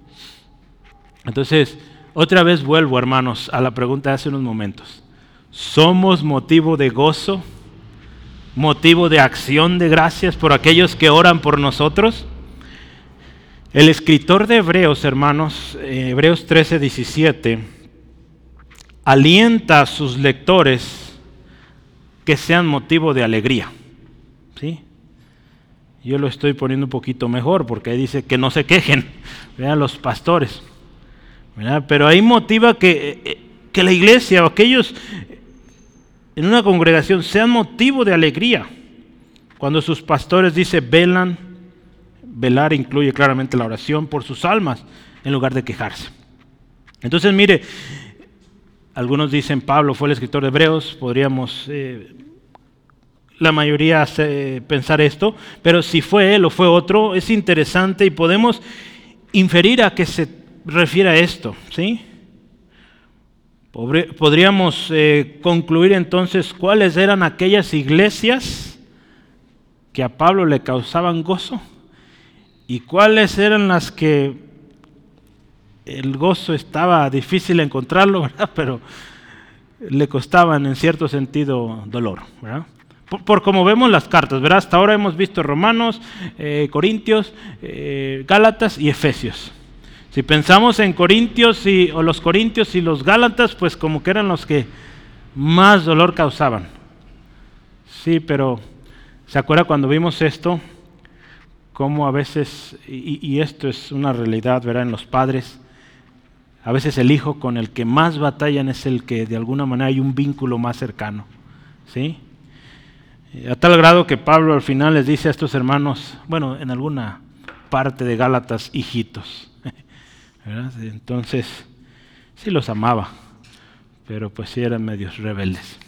Entonces, otra vez vuelvo, hermanos, a la pregunta de hace unos momentos. ¿Somos motivo de gozo? ¿Motivo de acción de gracias por aquellos que oran por nosotros? El escritor de Hebreos, hermanos, eh, Hebreos 13, 17, alienta a sus lectores que sean motivo de alegría. ¿Sí? Yo lo estoy poniendo un poquito mejor porque ahí dice que no se quejen, vean los pastores. Pero ahí motiva que, eh, que la iglesia o aquellos en una congregación sean motivo de alegría. Cuando sus pastores dice velan, velar incluye claramente la oración por sus almas en lugar de quejarse. Entonces mire, algunos dicen Pablo fue el escritor de Hebreos, podríamos eh, la mayoría pensar esto, pero si fue él o fue otro, es interesante y podemos inferir a que se refiere a esto, ¿sí? Podríamos eh, concluir entonces cuáles eran aquellas iglesias que a Pablo le causaban gozo y cuáles eran las que el gozo estaba difícil encontrarlo. [LAUGHS] Pero le costaban en cierto sentido dolor, ¿verdad? Por, como vemos las cartas, ¿verdad? Hasta ahora hemos visto Romanos, eh, Corintios, eh, Gálatas y Efesios. Si pensamos en Corintios y, o los Corintios y los Gálatas, pues como que eran los que más dolor causaban. Sí, pero ¿se acuerda cuando vimos esto? Cómo a veces, y, esto es una realidad, ¿verdad? En los padres, a veces el hijo con el que más batallan es el que de alguna manera hay un vínculo más cercano. ¿Sí? A tal grado que Pablo al final les dice a estos hermanos, bueno, en alguna parte de Gálatas, hijitos. [LAUGHS] Entonces, sí los amaba, pero pues sí eran medios rebeldes.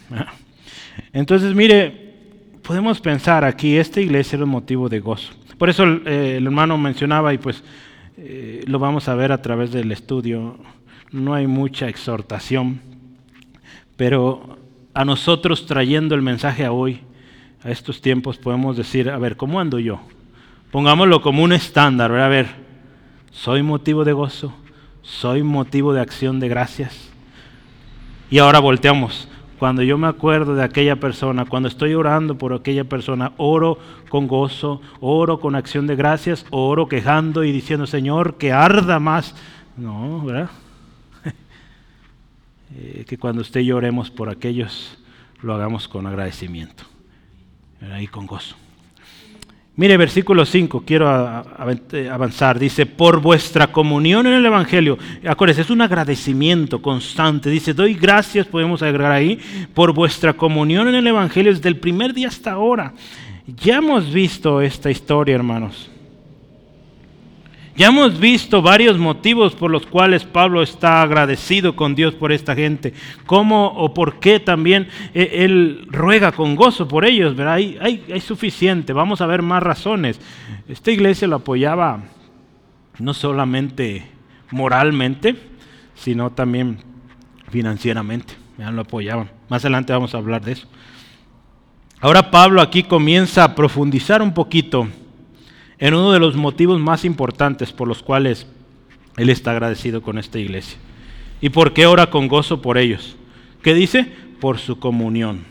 Entonces, mire, podemos pensar aquí, esta iglesia era un motivo de gozo. Por eso eh, el hermano mencionaba, y pues eh, lo vamos a ver a través del estudio, no hay mucha exhortación, pero a nosotros trayendo el mensaje a hoy, a estos tiempos, podemos decir, a ver, ¿cómo ando yo? Pongámoslo como un estándar, a ver, ¿Soy motivo de gozo? ¿Soy motivo de acción de gracias? Y ahora volteamos. Cuando yo me acuerdo de aquella persona, cuando estoy orando por aquella persona, oro con gozo, oro con acción de gracias, oro quejando y diciendo, Señor, que arda más. No, ¿verdad? [LAUGHS] Eh, que cuando usted y oremos por aquellos, lo hagamos con agradecimiento y con gozo. Mire, versículo 5, quiero avanzar. Dice, por vuestra comunión en el Evangelio. Acuérdense, es un agradecimiento constante. Dice, doy gracias, podemos agregar ahí, por vuestra comunión en el Evangelio desde el primer día hasta ahora. Ya hemos visto esta historia, hermanos. Ya hemos visto varios motivos por los cuales Pablo está agradecido con Dios por esta gente. Cómo o por qué también eh, él ruega con gozo por ellos. ¿verdad? Hay, hay, suficiente. Vamos a ver más razones. Esta iglesia lo apoyaba no solamente moralmente, sino también financieramente. Ya lo apoyaban. Más adelante vamos a hablar de eso. Ahora Pablo aquí comienza a profundizar un poquito en uno de los motivos más importantes por los cuales él está agradecido con esta iglesia. ¿Y por qué ora con gozo por ellos? ¿Qué dice? Por su comunión,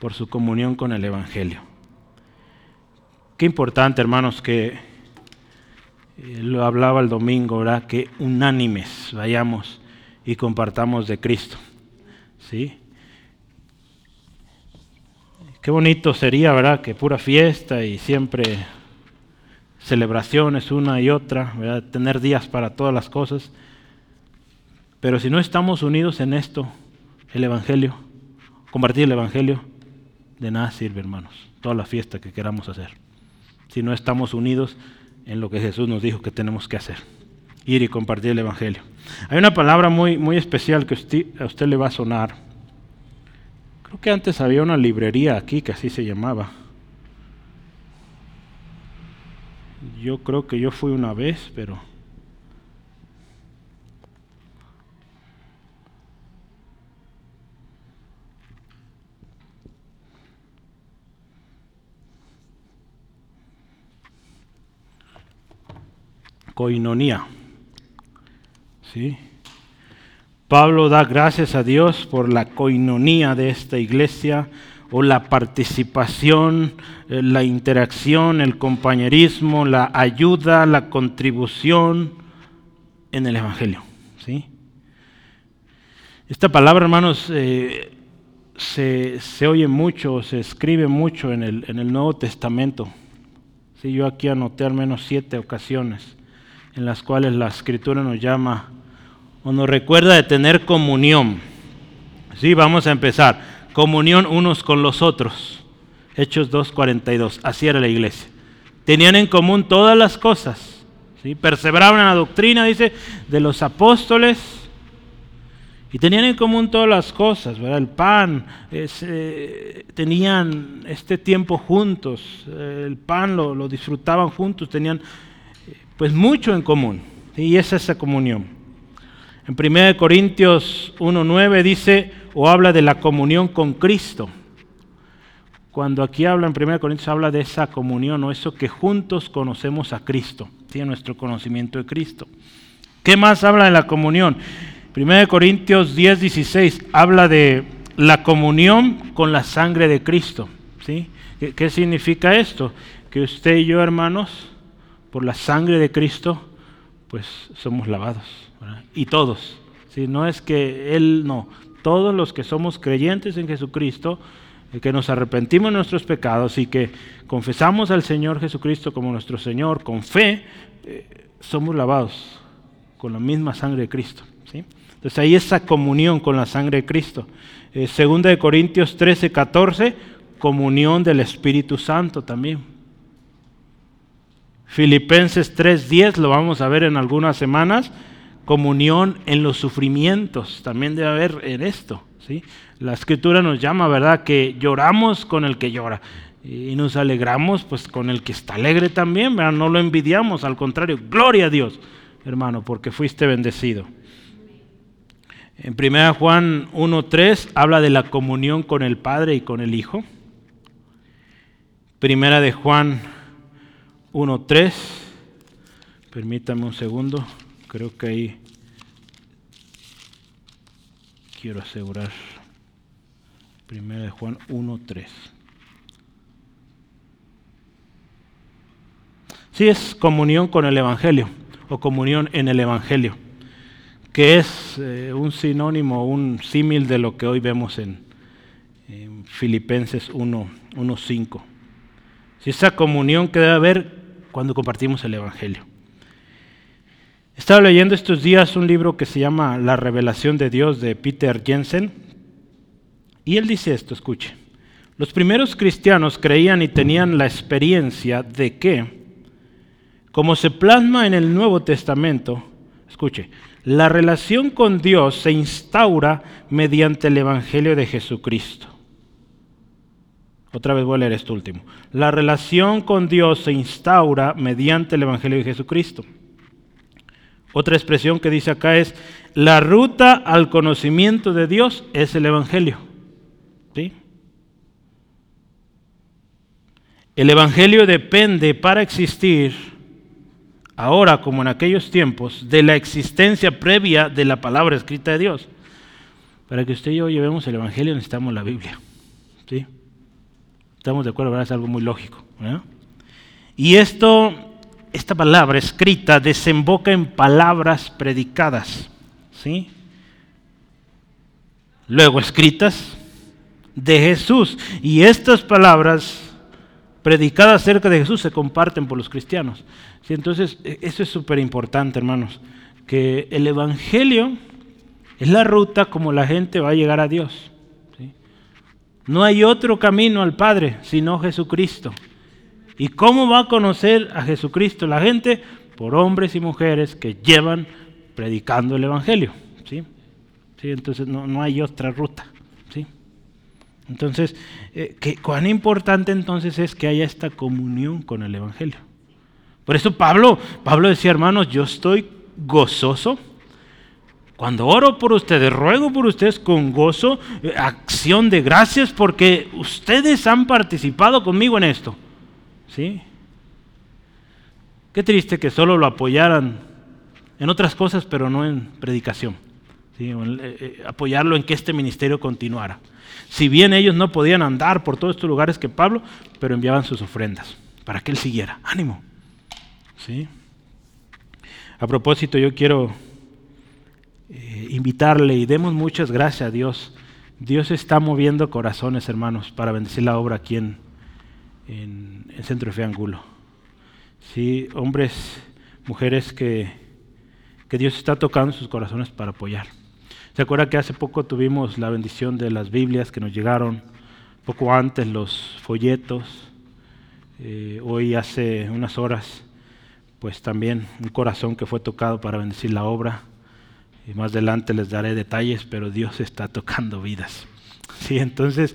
por su comunión con el Evangelio. Qué importante, hermanos, que eh, lo hablaba el domingo, ¿verdad? Que unánimes vayamos y compartamos de Cristo. ¿Sí? Qué bonito sería, ¿verdad? Que pura fiesta y siempre celebraciones una y otra, tener días para todas las cosas. Pero si no estamos unidos en esto, el Evangelio, compartir el Evangelio, de nada sirve, hermanos, toda la fiesta que queramos hacer. Si no estamos unidos en lo que Jesús nos dijo que tenemos que hacer, ir y compartir el Evangelio. Hay una palabra muy, muy especial que a usted le va a sonar. Creo que antes había una librería aquí que así se llamaba. Yo creo que yo fui una vez, pero... Coinonía. ¿Sí? Pablo da gracias a Dios por la coinonía de esta iglesia o la participación, eh, la interacción, el compañerismo, la ayuda, la contribución en el Evangelio. ¿sí? Esta palabra, hermanos, eh, se, oye mucho, se escribe mucho en el, en el Nuevo Testamento. ¿sí? Yo aquí anoté al menos siete ocasiones en las cuales la Escritura nos llama o nos recuerda de tener comunión. Sí, vamos a empezar comunión unos con los otros. Hechos 2.42, así era la iglesia. Tenían en común todas las cosas. ¿sí? Perseveraban en la doctrina, dice, de los apóstoles. Y tenían en común todas las cosas, ¿verdad? El pan, eh, tenían este tiempo juntos, el pan lo, disfrutaban juntos, tenían pues mucho en común. Y es esa comunión. En 1 Corintios 1.9 dice, o habla de la comunión con Cristo. Cuando aquí habla en 1 Corintios habla de esa comunión o eso que juntos conocemos a Cristo, tiene nuestro conocimiento de Cristo. ¿Qué más habla de la comunión? 1 Corintios 10, habla de la comunión con la sangre de Cristo. ¿sí? ¿Qué, significa esto? Que usted y yo, hermanos, por la sangre de Cristo, pues somos lavados. Y todos. Si no es que Él no, todos los que somos creyentes en Jesucristo, eh, que nos arrepentimos de nuestros pecados y que confesamos al Señor Jesucristo como nuestro Señor con fe, eh, somos lavados con la misma sangre de Cristo. ¿sí? Entonces ahí esa comunión con la sangre de Cristo. Eh, segunda de Corintios 13, 14, comunión del Espíritu Santo también. Filipenses 3, 10, lo vamos a ver en algunas semanas comunión en los sufrimientos, también debe haber en esto. ¿sí? La escritura nos llama, ¿verdad?, que lloramos con el que llora y nos alegramos pues con el que está alegre también, ¿verdad? no lo envidiamos, al contrario, gloria a Dios, hermano, porque fuiste bendecido. En 1 Juan 1.3 habla de la comunión con el Padre y con el Hijo. Primera de Juan 1.3, permítame un segundo. Creo que ahí quiero asegurar. Primero de Juan 1.3. Sí, es comunión con el Evangelio o comunión en el Evangelio, que es eh, un sinónimo, un símil de lo que hoy vemos en, Filipenses 1.5. Si esa comunión que debe haber cuando compartimos el Evangelio. Estaba leyendo estos días un libro que se llama La revelación de Dios de Peter Jensen. Y él dice esto, escuche. Los primeros cristianos creían y tenían la experiencia de que como se plasma en el Nuevo Testamento, escuche, la relación con Dios se instaura mediante el Evangelio de Jesucristo. Otra vez voy a leer esto último. La relación con Dios se instaura mediante el Evangelio de Jesucristo. Otra expresión que dice acá es, la ruta al conocimiento de Dios es el Evangelio. El Evangelio depende para existir, ahora como en aquellos tiempos, de la existencia previa de la palabra escrita de Dios. Para que usted y yo llevemos el Evangelio necesitamos la Biblia. ¿Sí? Estamos de acuerdo. Es algo muy lógico. Y esto, esta palabra escrita desemboca en palabras predicadas. ¿Sí? Luego escritas de Jesús. Y estas palabras predicadas acerca de Jesús se comparten por los cristianos. ¿Sí? Entonces, e, eso es súper importante, hermanos, que el Evangelio es la ruta como la gente va a llegar a Dios. No hay otro camino al Padre sino Jesucristo. ¿Y cómo va a conocer a Jesucristo la gente? Por hombres y mujeres que llevan predicando el Evangelio. ¿sí? ¿Sí? Entonces no, no hay otra ruta. Entonces, eh, cuán importante entonces es que haya esta comunión con el Evangelio. Por eso Pablo, Pablo decía, hermanos, yo estoy gozoso. Cuando oro por ustedes, ruego por ustedes con gozo, eh, acción de gracias, porque ustedes han participado conmigo en esto. ¿Sí? Qué triste que solo lo apoyaran en otras cosas, pero no en predicación. Eh, apoyarlo en que este ministerio continuara. Si bien ellos no podían andar por todos estos lugares que Pablo, pero enviaban sus ofrendas para que él siguiera. Ánimo. ¿Sí? A propósito, yo quiero eh, invitarle y demos muchas gracias a Dios. Dios está moviendo corazones, hermanos, para bendecir la obra aquí en, el Centro de Fe Angulo. Sí, hombres, mujeres que, que Dios está tocando sus corazones para apoyar. ¿Se acuerda que hace poco tuvimos la bendición de las Biblias que nos llegaron? Poco antes los folletos. Eh, hoy hace unas horas, pues también un corazón que fue tocado para bendecir la obra. Y más adelante les daré detalles, pero Dios está tocando vidas. [LAUGHS] ¿Sí? Entonces,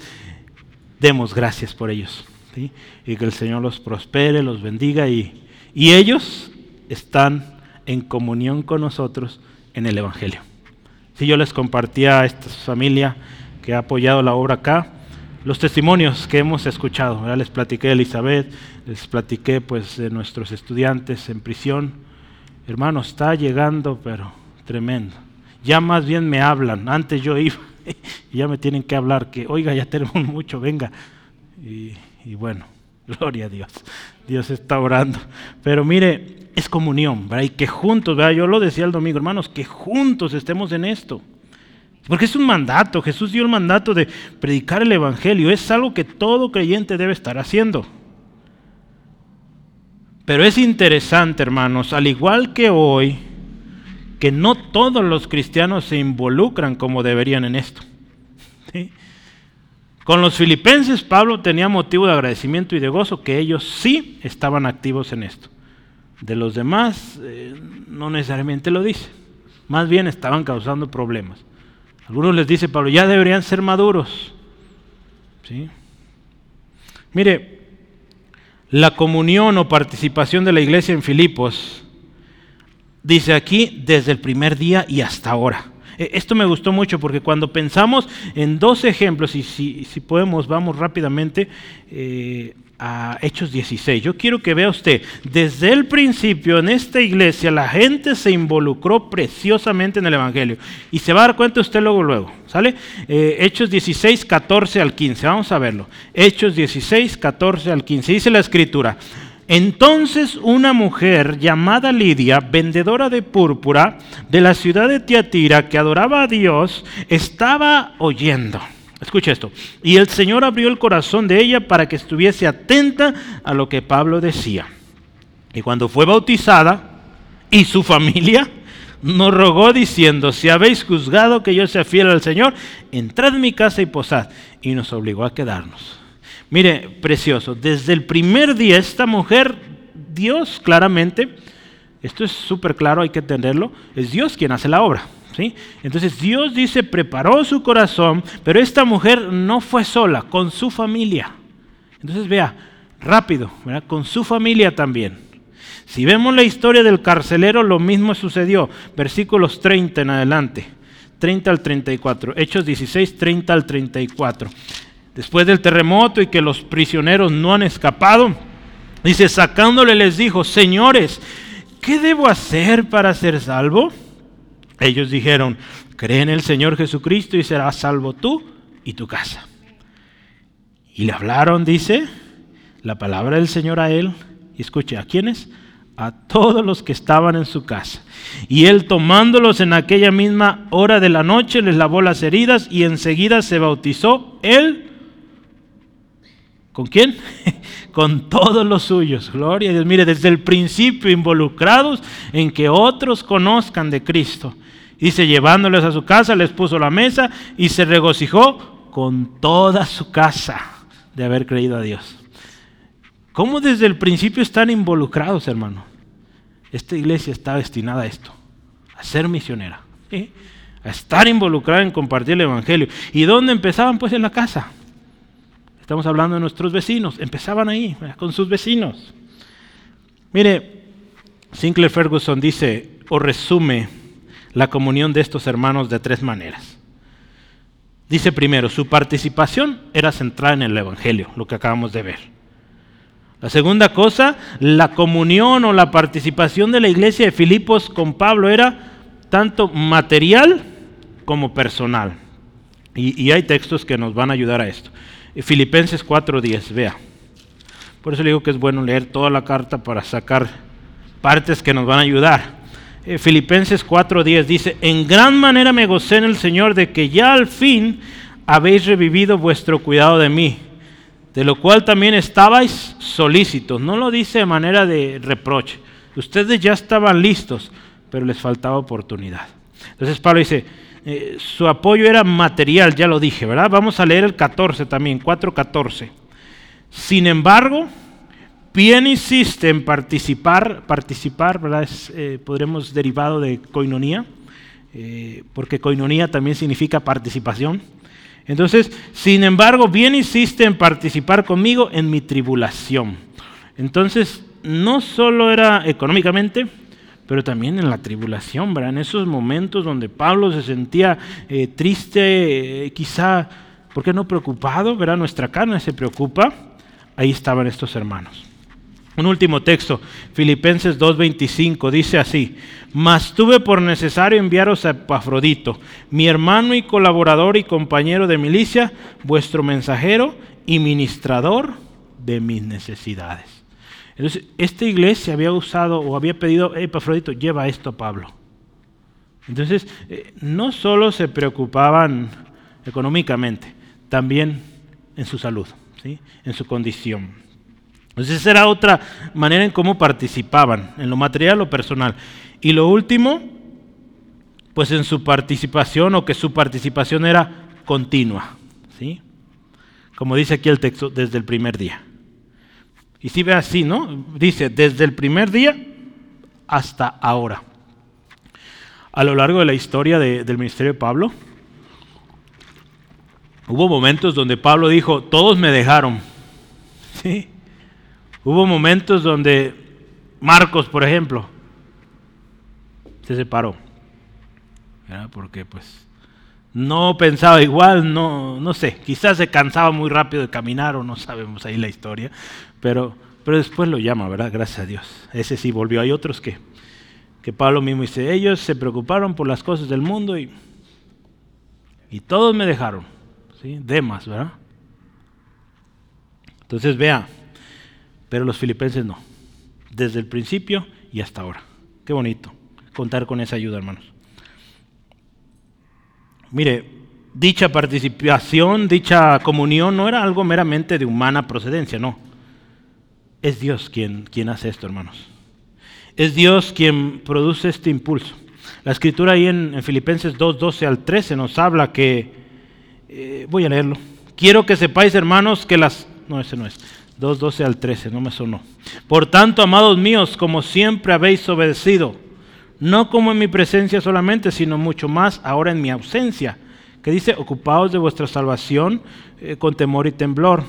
demos gracias por ellos. Y que el Señor los prospere, los bendiga y, y ellos están en comunión con nosotros en el Evangelio. Si yo les compartía a esta familia que ha apoyado la obra acá, los testimonios que hemos escuchado. Les platiqué de Elizabeth, les platiqué pues de nuestros estudiantes en prisión. Hermano, está llegando, pero tremendo. Ya más bien me hablan. Antes yo iba [LAUGHS] y ya me tienen que hablar que, oiga, ya tenemos [LAUGHS] mucho, venga. Y, bueno, [LAUGHS] gloria a Dios. Dios está orando. Pero mire, es comunión, ¿verdad? Y que juntos, ¿verdad? Yo lo decía el domingo, hermanos, que juntos estemos en esto. Porque es un mandato, Jesús dio el mandato de predicar el Evangelio, es algo que todo creyente debe estar haciendo. Pero es interesante, hermanos, al igual que hoy, que no todos los cristianos se involucran como deberían en esto. [LAUGHS] Con los filipenses, Pablo tenía motivo de agradecimiento y de gozo que ellos sí estaban activos en esto de los demás eh, no necesariamente lo dice. Más bien estaban causando problemas. Algunos les dice Pablo, ya deberían ser maduros. ¿Sí? Mire, la comunión o participación de la iglesia en Filipos, dice aquí, desde el primer día y hasta ahora. E, esto me gustó mucho porque cuando pensamos en dos ejemplos, y si, si podemos, vamos rápidamente, eh, a Hechos 16. Yo quiero que vea usted, desde el principio en esta iglesia la gente se involucró preciosamente en el Evangelio. Y se va a dar cuenta usted luego, luego. ¿Sale? Eh, Hechos 16, 14 al 15. Vamos a verlo. Hechos 16, 14 al 15. Dice la escritura. Entonces una mujer llamada Lidia, vendedora de púrpura de la ciudad de Tiatira, que adoraba a Dios, estaba oyendo Escucha esto. Y el Señor abrió el corazón de ella para que estuviese atenta a lo que Pablo decía. Y cuando fue bautizada y su familia, nos rogó diciendo, si habéis juzgado que yo sea fiel al Señor, entrad en mi casa y posad. Y nos obligó a quedarnos. Mire, precioso, desde el primer día esta mujer Dios claramente, esto es súper claro, hay que entenderlo, es Dios quien hace la obra. ¿sí? Entonces Dios dice, preparó su corazón, pero esta mujer no fue sola, con su familia. Entonces vea, rápido, con su familia también. Si vemos la historia del carcelero, lo mismo sucedió. Versículos 30 en adelante, 30 al 34. Hechos 16, 30 al 34. Después del terremoto y que los prisioneros no han escapado, dice, sacándole les dijo, señores, ¿qué debo hacer para ser salvo? Ellos dijeron, cree en el Señor Jesucristo y serás salvo tú y tu casa. Y le hablaron, dice, la palabra del Señor a él. Y escuche, ¿a quiénes? A todos los que estaban en su casa. Y él tomándolos en aquella misma hora de la noche, les lavó las heridas y enseguida se bautizó él. ¿Con quién? [LAUGHS] Con todos los suyos. Gloria a Dios. Mire, desde el principio involucrados en que otros conozcan de Cristo. Dice, llevándoles a su casa, les puso la mesa y se regocijó con toda su casa de haber creído a Dios. ¿Cómo desde el principio están involucrados, hermano? Esta iglesia está destinada a esto, a ser misionera, a estar involucrada en compartir el Evangelio. ¿Y dónde empezaban? Pues en la casa. Estamos hablando de nuestros vecinos. Empezaban ahí, con sus vecinos. Mire, Sinclair Ferguson dice o resume la comunión de estos hermanos de tres maneras. Dice primero, su participación era centrada en el Evangelio, lo que acabamos de ver. La segunda cosa, la comunión o la participación de la iglesia de Filipos con Pablo era tanto material como personal. Y, hay textos que nos van a ayudar a esto. Filipenses 4.10, vea. Por eso le digo que es bueno leer toda la carta para sacar partes que nos van a ayudar. Eh, Filipenses 4:10 dice, en gran manera me gocé en el Señor de que ya al fin habéis revivido vuestro cuidado de mí de lo cual también estabais solícitos. No lo dice de manera de reproche. Ustedes ya estaban listos, pero les faltaba oportunidad. Entonces Pablo dice, eh, su apoyo era material, ya lo dije, ¿verdad? Vamos a leer el 14 también, 4.14. Sin embargo, bien insiste en participar, participar, ¿verdad? Eh, podremos derivado de coinonía, eh, porque coinonía también significa participación. Entonces, sin embargo, bien insiste en participar conmigo en mi tribulación. Entonces, no solo era económicamente, pero también en la tribulación, ¿verdad? En esos momentos donde Pablo se sentía eh, triste, eh, quizá, ¿por qué no preocupado? ¿Verdad? Nuestra carne se preocupa. Ahí estaban estos hermanos. Un último texto, Filipenses 2.25, dice así, mas tuve por necesario enviaros a Epafrodito, mi hermano y colaborador y compañero de milicia, vuestro mensajero y ministrador de mis necesidades. Entonces, esta iglesia había usado o había pedido, Epafrodito, lleva esto a Pablo. Entonces, eh, no solo se preocupaban económicamente, también en su salud, ¿sí? en su condición. Entonces esa era otra manera en cómo participaban, en lo material o personal. Y lo último, pues en su participación o que su participación era continua, ¿sí? Como dice aquí el texto, desde el primer día. Y si ve así, ¿no? Dice, desde el primer día hasta ahora. A lo largo de la historia del ministerio de Pablo, hubo momentos donde Pablo dijo, todos me dejaron, [LAUGHS] ¿sí? Hubo momentos donde Marcos, por ejemplo, se separó. Porque pues no pensaba igual, no, no sé, quizás se cansaba muy rápido de caminar o no sabemos ahí la historia, pero, pero después lo llama, ¿verdad? Gracias a Dios. Ese sí volvió. Hay otros que, que Pablo mismo dice, ellos se preocuparon por las cosas del mundo y, y todos me dejaron. ¿sí? Demas, ¿verdad? Entonces vea, pero los filipenses no. Desde el principio y hasta ahora. Qué bonito contar con esa ayuda, hermanos. Mire, dicha participación, dicha comunión no era algo meramente de humana procedencia, no. Es Dios quien, quien hace esto, hermanos. Es Dios quien produce este impulso. La escritura ahí en, Filipenses 2, 12 al 13 nos habla que, eh, voy a leerlo, quiero que sepáis, hermanos, que las, no, ese no es, 2, 12 al 13, no me sonó. Por tanto, amados míos, como siempre habéis obedecido, no como en mi presencia solamente, sino mucho más ahora en mi ausencia, que dice, ocupaos de vuestra salvación eh, con temor y temblor.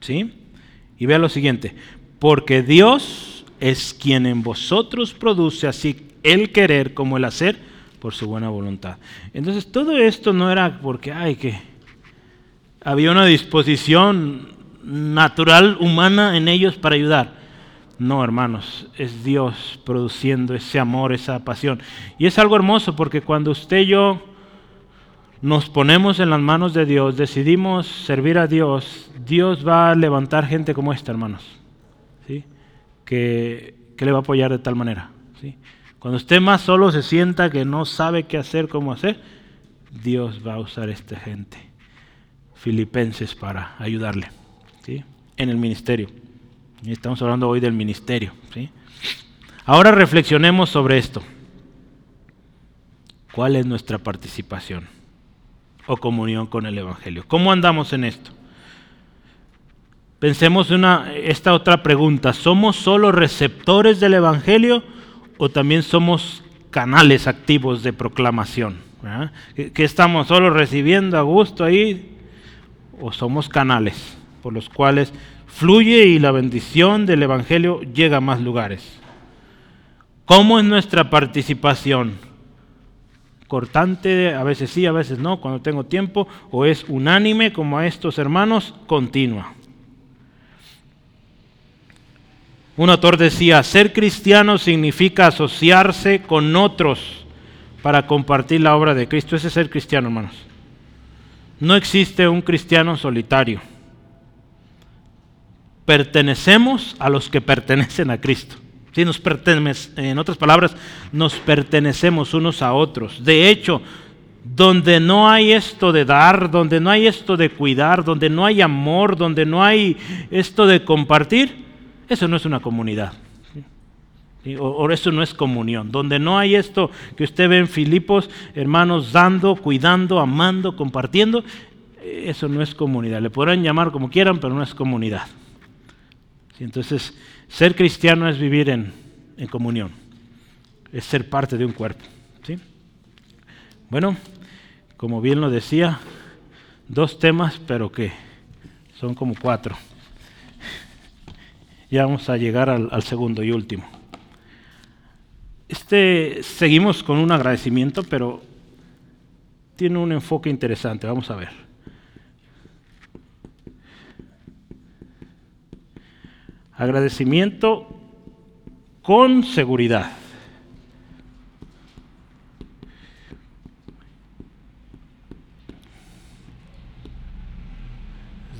¿Sí? Y vea lo siguiente, porque Dios es quien en vosotros produce así el querer como el hacer por su buena voluntad. Entonces todo esto no era porque, ay, que había una disposición natural, humana en ellos para ayudar. No, hermanos, es Dios produciendo ese amor, esa pasión. Y es algo hermoso porque cuando usted y yo nos ponemos en las manos de Dios, decidimos servir a Dios, Dios va a levantar gente como esta, hermanos, ¿sí? que, que le va a apoyar de tal manera. ¿sí? Cuando usted más solo se sienta que no sabe qué hacer, cómo hacer, Dios va a usar esta gente, filipenses, para ayudarle ¿sí? en el ministerio. Estamos hablando hoy del ministerio. ¿sí? Ahora reflexionemos sobre esto. ¿Cuál es nuestra participación o comunión con el Evangelio? ¿Cómo andamos en esto? Pensemos una, esta otra pregunta. ¿Somos solo receptores del Evangelio o también somos canales activos de proclamación? ¿Que estamos solo recibiendo a gusto ahí? ¿O somos canales por los cuales fluye y la bendición del Evangelio llega a más lugares. ¿Cómo es nuestra participación? Cortante, a veces sí, a veces no, cuando tengo tiempo, o es unánime como a estos hermanos, continua. Un autor decía, ser cristiano significa asociarse con otros para compartir la obra de Cristo. Ese es ser cristiano, hermanos. No existe un cristiano solitario pertenecemos a los que pertenecen a Cristo. Si nos en otras palabras, nos pertenecemos unos a otros. De hecho, donde no hay esto de dar, donde no hay esto de cuidar, donde no hay amor, donde no hay esto de compartir, eso no es una comunidad. O, eso no es comunión. Donde no hay esto que usted ve en Filipos, hermanos, dando, cuidando, amando, compartiendo, eso no es comunidad. Le podrán llamar como quieran, pero no es comunidad. Entonces, ser cristiano es vivir en, comunión, es ser parte de un cuerpo. ¿sí? Bueno, como bien lo decía, dos temas, pero que son como cuatro. [LAUGHS] Ya vamos a llegar al, al segundo y último. Este, seguimos con un agradecimiento, pero tiene un enfoque interesante. Vamos a ver. Agradecimiento con seguridad.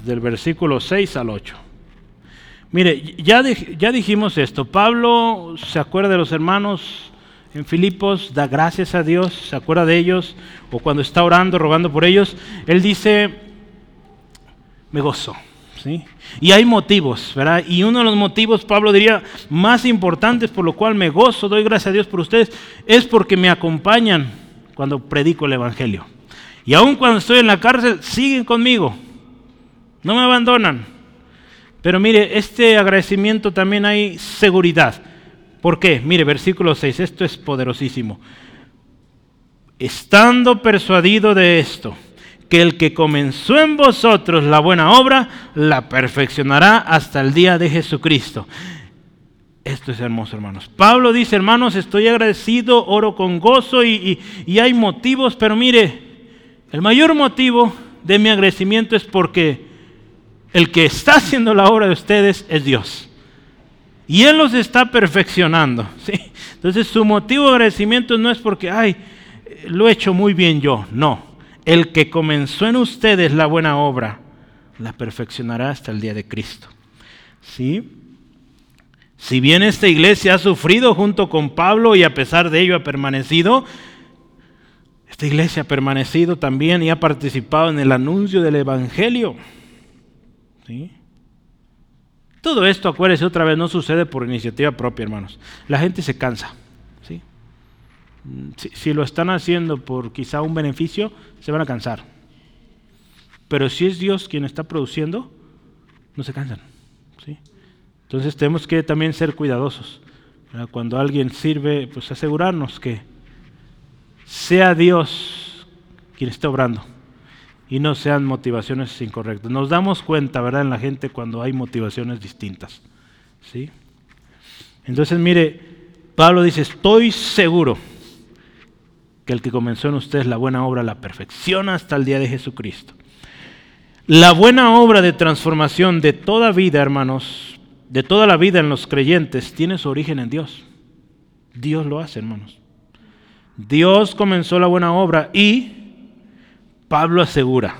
Del versículo 6 al 8. Mire, ya, ya dijimos esto. Pablo se acuerda de los hermanos en Filipos, da gracias a Dios, se acuerda de ellos, o cuando está orando, rogando por ellos, él dice, me gozo. Y hay motivos, ¿verdad? Y uno de los motivos, Pablo diría, más importantes por lo cual me gozo, doy gracias a Dios por ustedes, es porque me acompañan cuando predico el Evangelio. Y aun cuando estoy en la cárcel, siguen conmigo, no me abandonan. Pero mire, este agradecimiento también hay seguridad. ¿Por qué? Mire, versículo 6, esto es poderosísimo. Estando persuadido de esto, que el que comenzó en vosotros la buena obra, la perfeccionará hasta el día de Jesucristo. Esto es hermoso, hermanos. Pablo dice, hermanos, estoy agradecido, oro con gozo y, hay motivos, pero mire, el mayor motivo de mi agradecimiento es porque el que está haciendo la obra de ustedes es Dios. Y Él los está perfeccionando. [LAUGHS] ¿sí? Entonces su motivo de agradecimiento no es porque, ay, lo he hecho muy bien yo. No el que comenzó en ustedes la buena obra, la perfeccionará hasta el día de Cristo. ¿Sí? Si bien esta iglesia ha sufrido junto con Pablo y a pesar de ello ha permanecido, esta iglesia ha permanecido también y ha participado en el anuncio del Evangelio. ¿Sí? Todo esto, acuérdense otra vez, no sucede por iniciativa propia, hermanos. La gente se cansa. Si, lo están haciendo por quizá un beneficio, se van a cansar. Pero si es Dios quien está produciendo, no se cansan. ¿sí? Entonces tenemos que también ser cuidadosos. Cuando alguien sirve, pues asegurarnos que sea Dios quien esté obrando y no sean motivaciones incorrectas. Nos damos cuenta, ¿verdad?, en la gente cuando hay motivaciones distintas. ¿sí? Entonces, mire, Pablo dice, estoy seguro que el que comenzó en ustedes la buena obra la perfecciona hasta el día de Jesucristo. La buena obra de transformación de toda vida, hermanos, de toda la vida en los creyentes, tiene su origen en Dios. Dios lo hace, hermanos. Dios comenzó la buena obra y Pablo asegura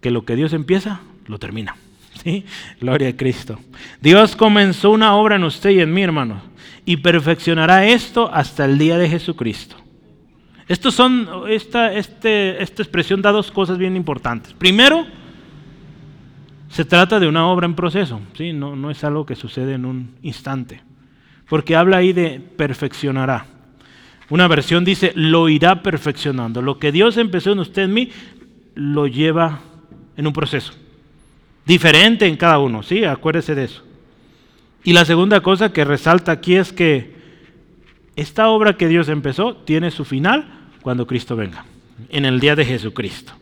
que lo que Dios empieza, lo termina. [LAUGHS] ¿Sí? Gloria a Cristo. Dios comenzó una obra en usted y en mí, hermano, y perfeccionará esto hasta el día de Jesucristo. Estos son, esta, este, esta expresión da dos cosas bien importantes. Primero, se trata de una obra en proceso, ¿sí? no, no es algo que sucede en un instante, porque habla ahí de perfeccionará. Una versión dice, lo irá perfeccionando. Lo que Dios empezó en usted, en mí, lo lleva en un proceso. Diferente en cada uno, ¿sí? Acuérdese de eso. Y la segunda cosa que resalta aquí es que esta obra que Dios empezó tiene su final cuando Cristo venga, en el día de Jesucristo.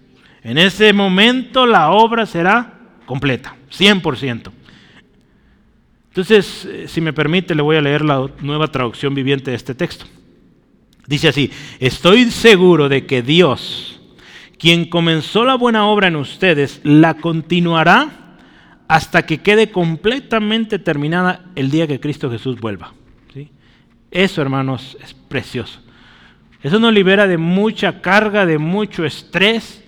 En ese momento la obra será completa, 100%. Entonces, eh, si me permite, le voy a leer la nueva traducción viviente de este texto. Dice así, estoy seguro de que Dios, quien comenzó la buena obra en ustedes, la continuará hasta que quede completamente terminada el día que Cristo Jesús vuelva. Eso, hermanos, es precioso. Eso nos libera de mucha carga, de mucho estrés,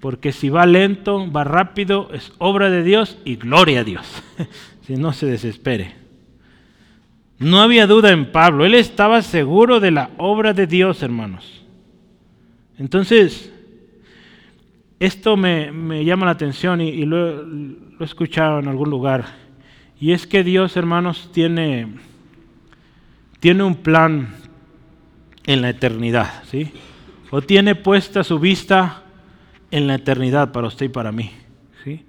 porque si va lento, va rápido, es obra de Dios y gloria a Dios. [LAUGHS] si no se desespere. No había duda en Pablo, él estaba seguro de la obra de Dios, hermanos. Entonces, esto me, llama la atención y, lo, he escuchado en algún lugar. Y es que Dios, hermanos, tiene, tiene un plan en la eternidad, ¿sí? O tiene puesta su vista en la eternidad para usted y para mí, ¿sí?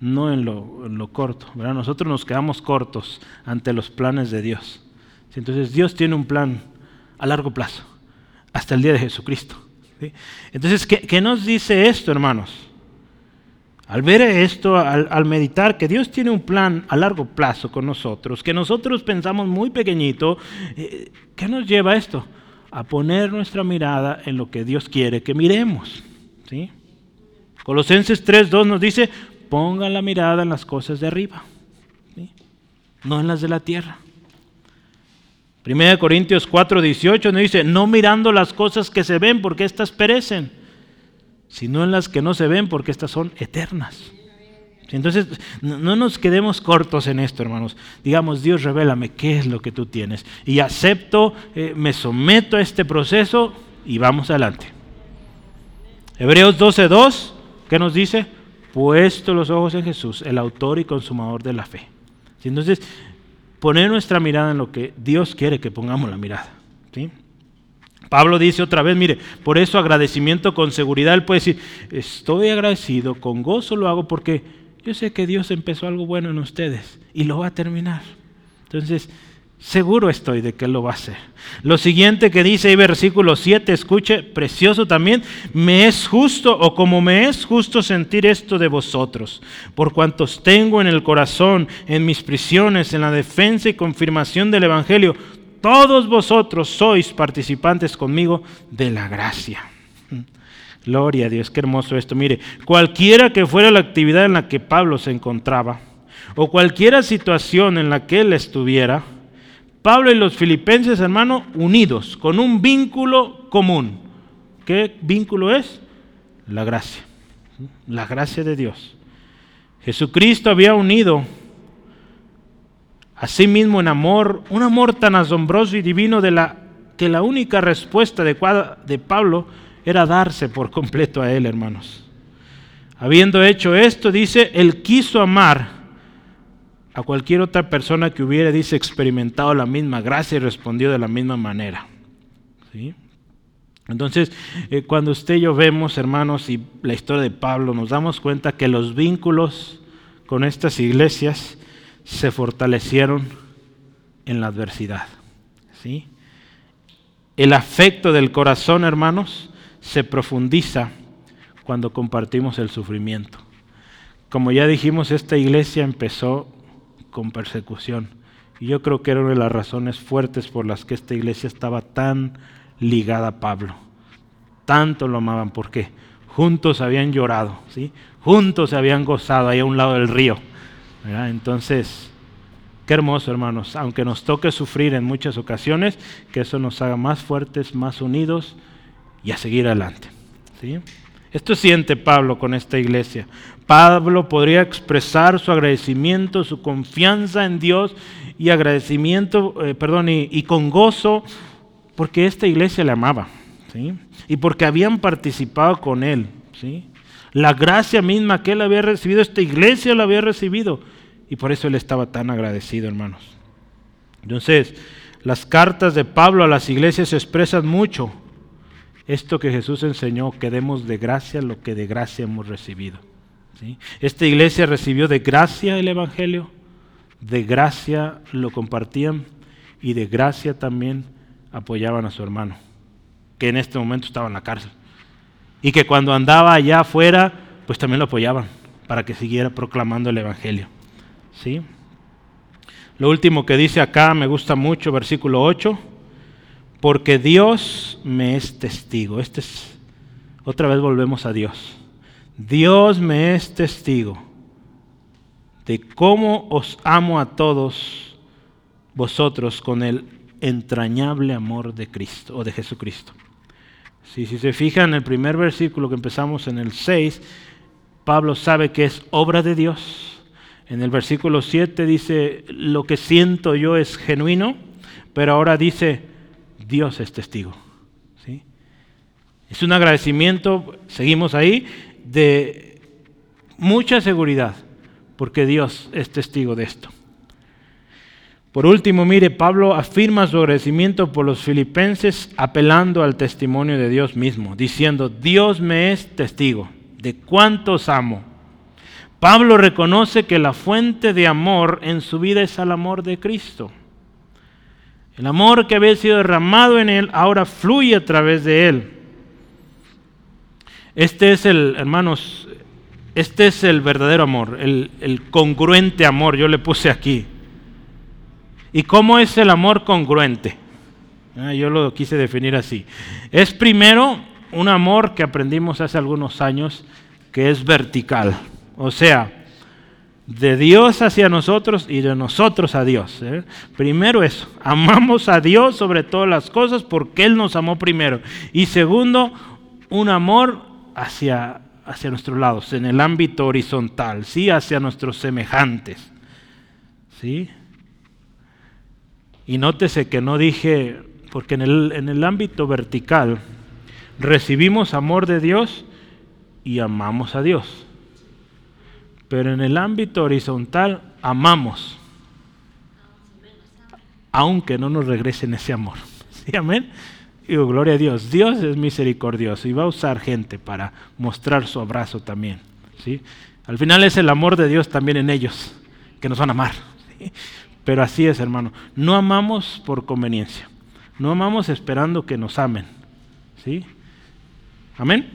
no en lo, corto. ¿verdad? Nosotros nos quedamos cortos ante los planes de Dios. Entonces Dios tiene un plan a largo plazo, hasta el día de Jesucristo. Entonces, ¿qué, nos dice esto, hermanos? Al ver esto, al, meditar que Dios tiene un plan a largo plazo con nosotros, que nosotros pensamos muy pequeñito, eh, ¿qué nos lleva a esto? A poner nuestra mirada en lo que Dios quiere que miremos. ¿sí? Colosenses 3.2 nos dice, pongan la mirada en las cosas de arriba, no en las de la tierra. 1 Corintios 4.18 nos dice, no mirando las cosas que se ven porque éstas perecen, sino en las que no se ven porque éstas son eternas. Entonces, no nos quedemos cortos en esto, hermanos. Digamos, Dios, revélame qué es lo que tú tienes. Y acepto, eh, me someto a este proceso y vamos adelante. Hebreos 12.2, ¿qué nos dice? puesto los ojos en Jesús, el autor y consumador de la fe. Entonces, poner nuestra mirada en lo que Dios quiere que pongamos la mirada. ¿sí? Pablo dice otra vez, mire, por eso agradecimiento con seguridad, él puede decir, estoy agradecido, con gozo lo hago porque yo sé que Dios empezó algo bueno en ustedes y lo va a terminar. Entonces, Seguro estoy de que lo va a hacer. Lo siguiente que dice ahí versículo 7, escuche, precioso también, me es justo o como me es justo sentir esto de vosotros, por cuantos tengo en el corazón, en mis prisiones, en la defensa y confirmación del Evangelio, todos vosotros sois participantes conmigo de la gracia. Gloria a Dios, qué hermoso esto. Mire, cualquiera que fuera la actividad en la que Pablo se encontraba, o cualquiera situación en la que él estuviera, Pablo y los filipenses, hermano, unidos, con un vínculo común. ¿Qué vínculo es? La gracia. La gracia de Dios. Jesucristo había unido a sí mismo en amor, un amor tan asombroso y divino de la, que la única respuesta adecuada de Pablo era darse por completo a él, hermanos. Habiendo hecho esto, dice, él quiso amar a cualquier otra persona que hubiera, dice, experimentado la misma gracia y respondió de la misma manera. ¿Sí? Entonces, eh, cuando usted y yo vemos, hermanos, y la historia de Pablo, nos damos cuenta que los vínculos con estas iglesias se fortalecieron en la adversidad. ¿sí? El afecto del corazón, hermanos, se profundiza cuando compartimos el sufrimiento. Como ya dijimos, esta iglesia empezó con persecución. Y yo creo que era una de las razones fuertes por las que esta iglesia estaba tan ligada a Pablo. Tanto lo amaban. porque Juntos habían llorado, ¿sí? juntos se habían gozado ahí a un lado del río. Entonces, qué hermoso, hermanos. Aunque nos toque sufrir en muchas ocasiones, que eso nos haga más fuertes, más unidos y a seguir adelante. ¿sí? Esto siente Pablo con esta iglesia. Pablo podría expresar su agradecimiento, su confianza en Dios y agradecimiento, eh, perdón, y, con gozo, porque esta iglesia le amaba, ¿sí? Y porque habían participado con él, ¿sí? La gracia misma que él había recibido, esta iglesia la había recibido, y por eso él estaba tan agradecido, hermanos. Entonces, las cartas de Pablo a las iglesias expresan mucho esto que Jesús enseñó, que demos de gracia lo que de gracia hemos recibido. Esta iglesia recibió de gracia el Evangelio, de gracia lo compartían y de gracia también apoyaban a su hermano, que en este momento estaba en la cárcel. Y que cuando andaba allá afuera, pues también lo apoyaban para que siguiera proclamando el Evangelio. ¿Sí? Lo último que dice acá me gusta mucho, versículo 8 porque Dios me es testigo. Este es, otra vez volvemos a Dios. Dios me es testigo de cómo os amo a todos vosotros con el entrañable amor de Cristo o de Jesucristo. Si, si se fijan en el primer versículo que empezamos en el 6, Pablo sabe que es obra de Dios. En el versículo 7 dice, lo que siento yo es genuino, pero ahora dice, Dios es testigo. ¿sí? Es un agradecimiento, seguimos ahí, de mucha seguridad, porque Dios es testigo de esto. Por último, mire, Pablo afirma su agradecimiento por los filipenses apelando al testimonio de Dios mismo, diciendo, Dios me es testigo de cuántos amo. Pablo reconoce que la fuente de amor en su vida es el amor de Cristo. El amor que había sido derramado en él ahora fluye a través de él. Este es el, hermanos, este es el verdadero amor, el, congruente amor, yo le puse aquí. ¿Y cómo es el amor congruente? Ah, yo lo quise definir así. Es primero un amor que aprendimos hace algunos años que es vertical. O sea, de Dios hacia nosotros y de nosotros a Dios. ¿eh? Primero eso, [LAUGHS] amamos a Dios sobre todas las cosas porque Él nos amó primero. Y segundo, un amor hacia, hacia nuestros lados, en el ámbito horizontal, ¿sí? hacia nuestros semejantes. ¿sí? Y nótese que no dije, porque en el, en el ámbito vertical recibimos amor de Dios y amamos a Dios. Pero en el ámbito horizontal amamos, aunque no nos regresen ese amor. [LAUGHS] ¿Sí, amén? Digo, gloria a Dios. Dios es misericordioso y va a usar gente para mostrar su abrazo también. ¿sí? Al final es el amor de Dios también en ellos, que nos van a amar. Pero así es, hermano. No amamos por conveniencia. No amamos esperando que nos amen. ¿Sí? Amén.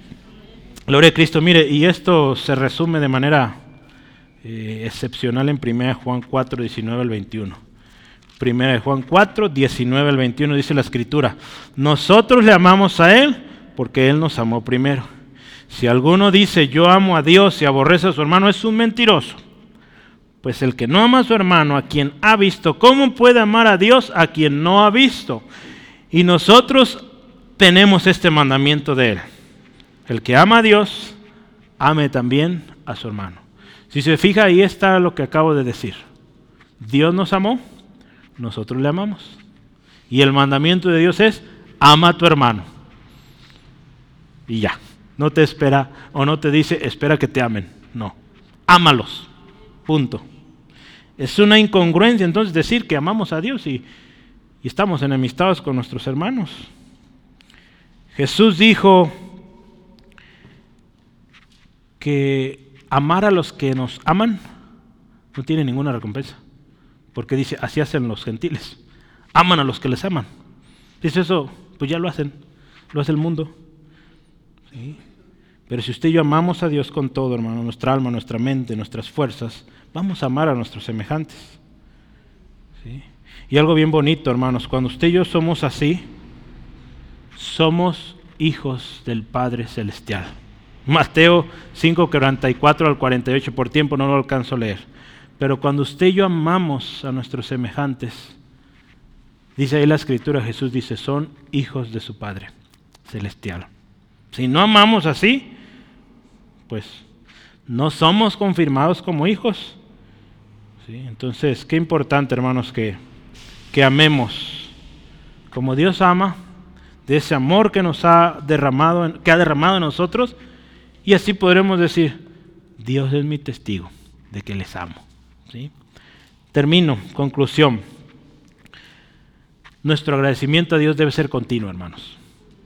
Gloria a Cristo. Mire, y esto se resume de manera eh, excepcional en 1 Juan 4, 19 al 21. 1 Juan 4, 19 al 21 dice la escritura, nosotros le amamos a Él porque Él nos amó primero. Si alguno dice yo amo a Dios y aborrece a su hermano, es un mentiroso. Pues el que no ama a su hermano, a quien ha visto, ¿cómo puede amar a Dios a quien no ha visto? Y nosotros tenemos este mandamiento de Él. El que ama a Dios, ame también a su hermano. Si se fija, ahí está lo que acabo de decir. Dios nos amó, nosotros le amamos. Y el mandamiento de Dios es, ama a tu hermano. Y ya, no te espera o no te dice, espera que te amen. No, ámalos. Punto. Es una incongruencia entonces decir que amamos a Dios y, y estamos enemistados con nuestros hermanos. Jesús dijo que amar a los que nos aman No tiene ninguna recompensa. Porque dice, así hacen los gentiles. Aman a los que les aman. Dice eso, pues ya lo hacen. Lo hace el mundo. Pero si usted y yo amamos a Dios con todo, hermano, nuestra alma, nuestra mente, nuestras fuerzas, vamos a amar a nuestros semejantes. Y algo bien bonito, hermanos, cuando usted y yo somos así, somos hijos del Padre Celestial. Mateo 5, 44 al 48, por tiempo no lo alcanzo a leer. Pero cuando usted y yo amamos a nuestros semejantes, dice ahí la escritura, Jesús dice, son hijos de su Padre Celestial. Si no amamos así, pues no somos confirmados como hijos. Entonces, qué importante, hermanos, que, que amemos como Dios ama, de ese amor que nos ha derramado, que ha derramado en nosotros, y así podremos decir, Dios es mi testigo de que les amo. ¿Sí? Termino, conclusión. Nuestro agradecimiento a Dios debe ser continuo, hermanos.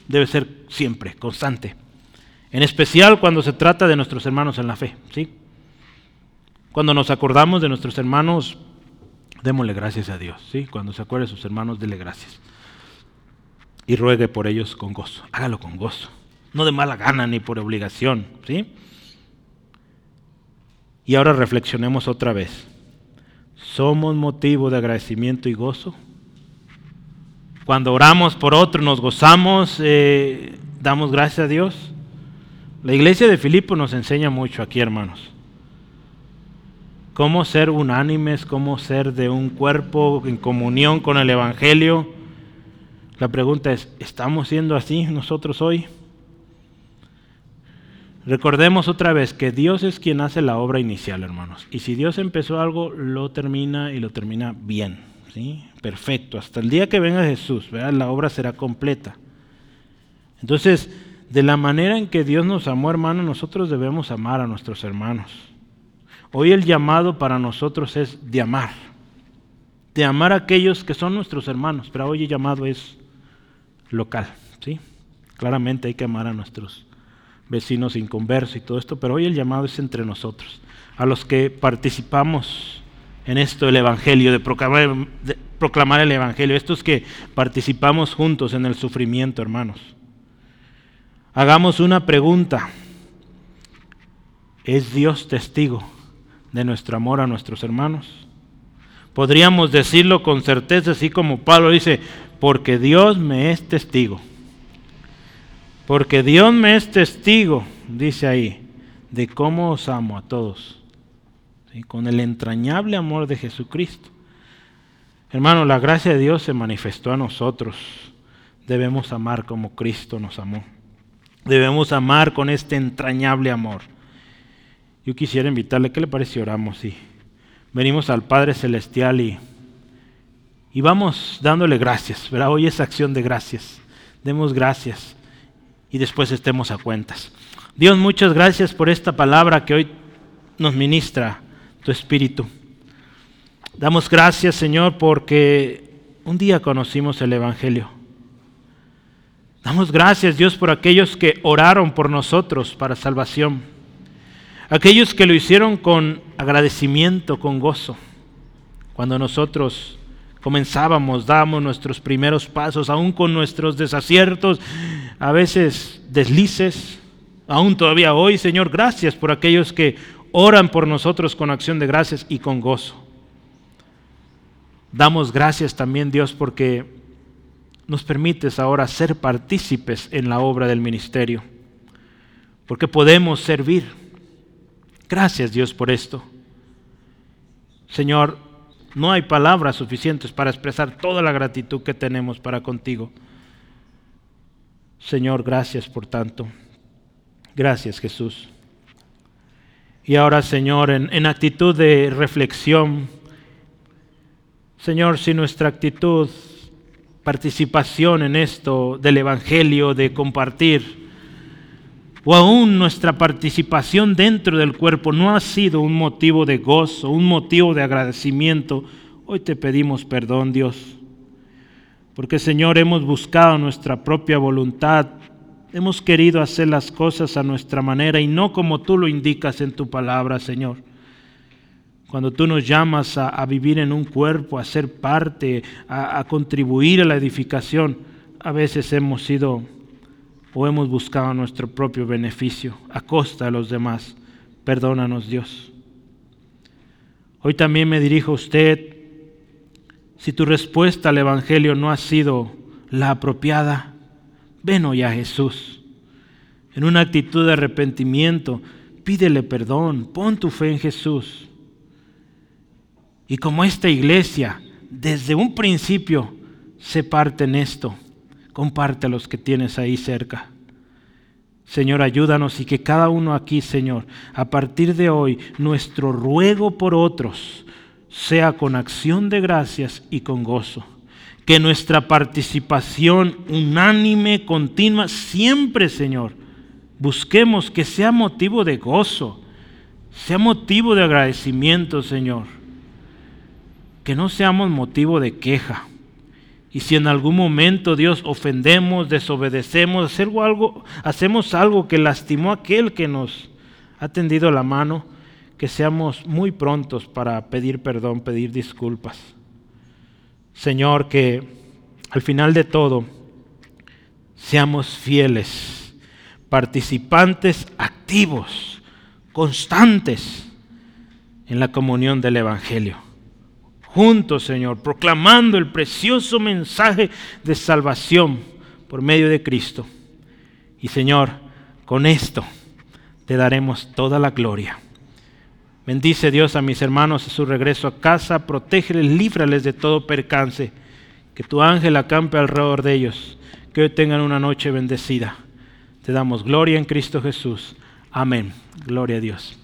Debe ser siempre, constante. En especial cuando se trata de nuestros hermanos en la fe. ¿sí? Cuando nos acordamos de nuestros hermanos, démosle gracias a Dios. ¿sí? Cuando se acuerde de sus hermanos, déle gracias. Y ruegue por ellos con gozo. Hágalo con gozo no de mala gana ni por obligación, ¿sí? Y ahora reflexionemos otra vez. ¿Somos motivo de agradecimiento y gozo? Cuando oramos por otro, nos gozamos, eh, damos gracias a Dios. La iglesia de Filipo nos enseña mucho aquí, hermanos. Cómo ser unánimes, cómo ser de un cuerpo en comunión con el Evangelio. La pregunta es, ¿estamos siendo así nosotros hoy? Recordemos otra vez que Dios es quien hace la obra inicial, hermanos. Y si Dios empezó algo, lo termina y lo termina bien. ¿sí? Perfecto. Hasta el día que venga Jesús, la obra será completa. Entonces, de la manera en que Dios nos amó, hermanos, nosotros debemos amar a nuestros hermanos. Hoy el llamado para nosotros es de amar. De amar a aquellos que son nuestros hermanos. Pero hoy el llamado es local. ¿sí? Claramente hay que amar a nuestros vecinos inconversos y todo esto, pero hoy el llamado es entre nosotros, a los que participamos en esto del Evangelio, de proclamar, de proclamar el Evangelio, estos que participamos juntos en el sufrimiento, hermanos. Hagamos una pregunta. ¿Es Dios testigo de nuestro amor a nuestros hermanos? Podríamos decirlo con certeza, así como Pablo dice, porque Dios me es testigo. Porque Dios me es testigo, dice ahí, de cómo os amo a todos, con el entrañable amor de Jesucristo. Hermano, la gracia de Dios se manifestó a nosotros. Debemos amar como Cristo nos amó. Debemos amar con este entrañable amor. Yo quisiera invitarle, ¿qué le parece oramos? Y venimos al Padre Celestial y, y vamos dándole gracias. ¿verdad? Hoy es acción de gracias. Demos gracias y después estemos a cuentas. Dios, muchas gracias por esta palabra que hoy nos ministra tu Espíritu. Damos gracias, Señor, porque un día conocimos el Evangelio. Damos gracias, Dios, por aquellos que oraron por nosotros para salvación. Aquellos que lo hicieron con agradecimiento, con gozo. Cuando nosotros comenzábamos, damos nuestros primeros pasos, aún con nuestros desaciertos, a veces deslices, aún todavía hoy, Señor, gracias por aquellos que oran por nosotros con acción de gracias y con gozo. Damos gracias también, Dios, porque nos permites ahora ser partícipes en la obra del ministerio, porque podemos servir. Gracias, Dios, por esto. Señor, no hay palabras suficientes para expresar toda la gratitud que tenemos para contigo. Señor, gracias por tanto. Gracias Jesús. Y ahora, Señor, en, actitud de reflexión, Señor, si nuestra actitud, participación en esto del Evangelio, de compartir, o aún nuestra participación dentro del cuerpo no ha sido un motivo de gozo, un motivo de agradecimiento, hoy te pedimos perdón, Dios. Porque Señor, hemos buscado nuestra propia voluntad, hemos querido hacer las cosas a nuestra manera y no como tú lo indicas en tu palabra, Señor. cuando tú nos llamas a, vivir en un cuerpo, a ser parte, a, contribuir a la edificación, a veces hemos sido o hemos buscado nuestro propio beneficio a costa de los demás. Perdónanos Dios. Hoy también me dirijo a usted. Si tu respuesta al Evangelio no ha sido la apropiada, ven hoy a Jesús. En una actitud de arrepentimiento, pídele perdón, pon tu fe en Jesús. Y como esta iglesia, desde un principio, se parte en esto, comparte a los que tienes ahí cerca. Señor, ayúdanos y que cada uno aquí, Señor, a partir de hoy, nuestro ruego por otros sea con acción de gracias y con gozo. Que nuestra participación unánime, continua, siempre, Señor, busquemos que sea motivo de gozo, sea motivo de agradecimiento, Señor. Que no seamos motivo de queja y si en algún momento Dios ofendemos, desobedecemos, algo, hacemos algo que lastimó a aquel que nos ha tendido la mano, que seamos muy prontos para pedir perdón, pedir disculpas. Señor, que al final de todo seamos fieles, participantes activos, constantes en la comunión del Evangelio juntos, Señor, proclamando el precioso mensaje de salvación por medio de Cristo. Y Señor, con esto te daremos toda la gloria. Bendice Dios a mis hermanos a su regreso a casa, protégeles, líbrales de todo percance, que tu ángel acampe alrededor de ellos, que hoy tengan una noche bendecida. Te damos gloria en Cristo Jesús. Amén. Gloria a Dios.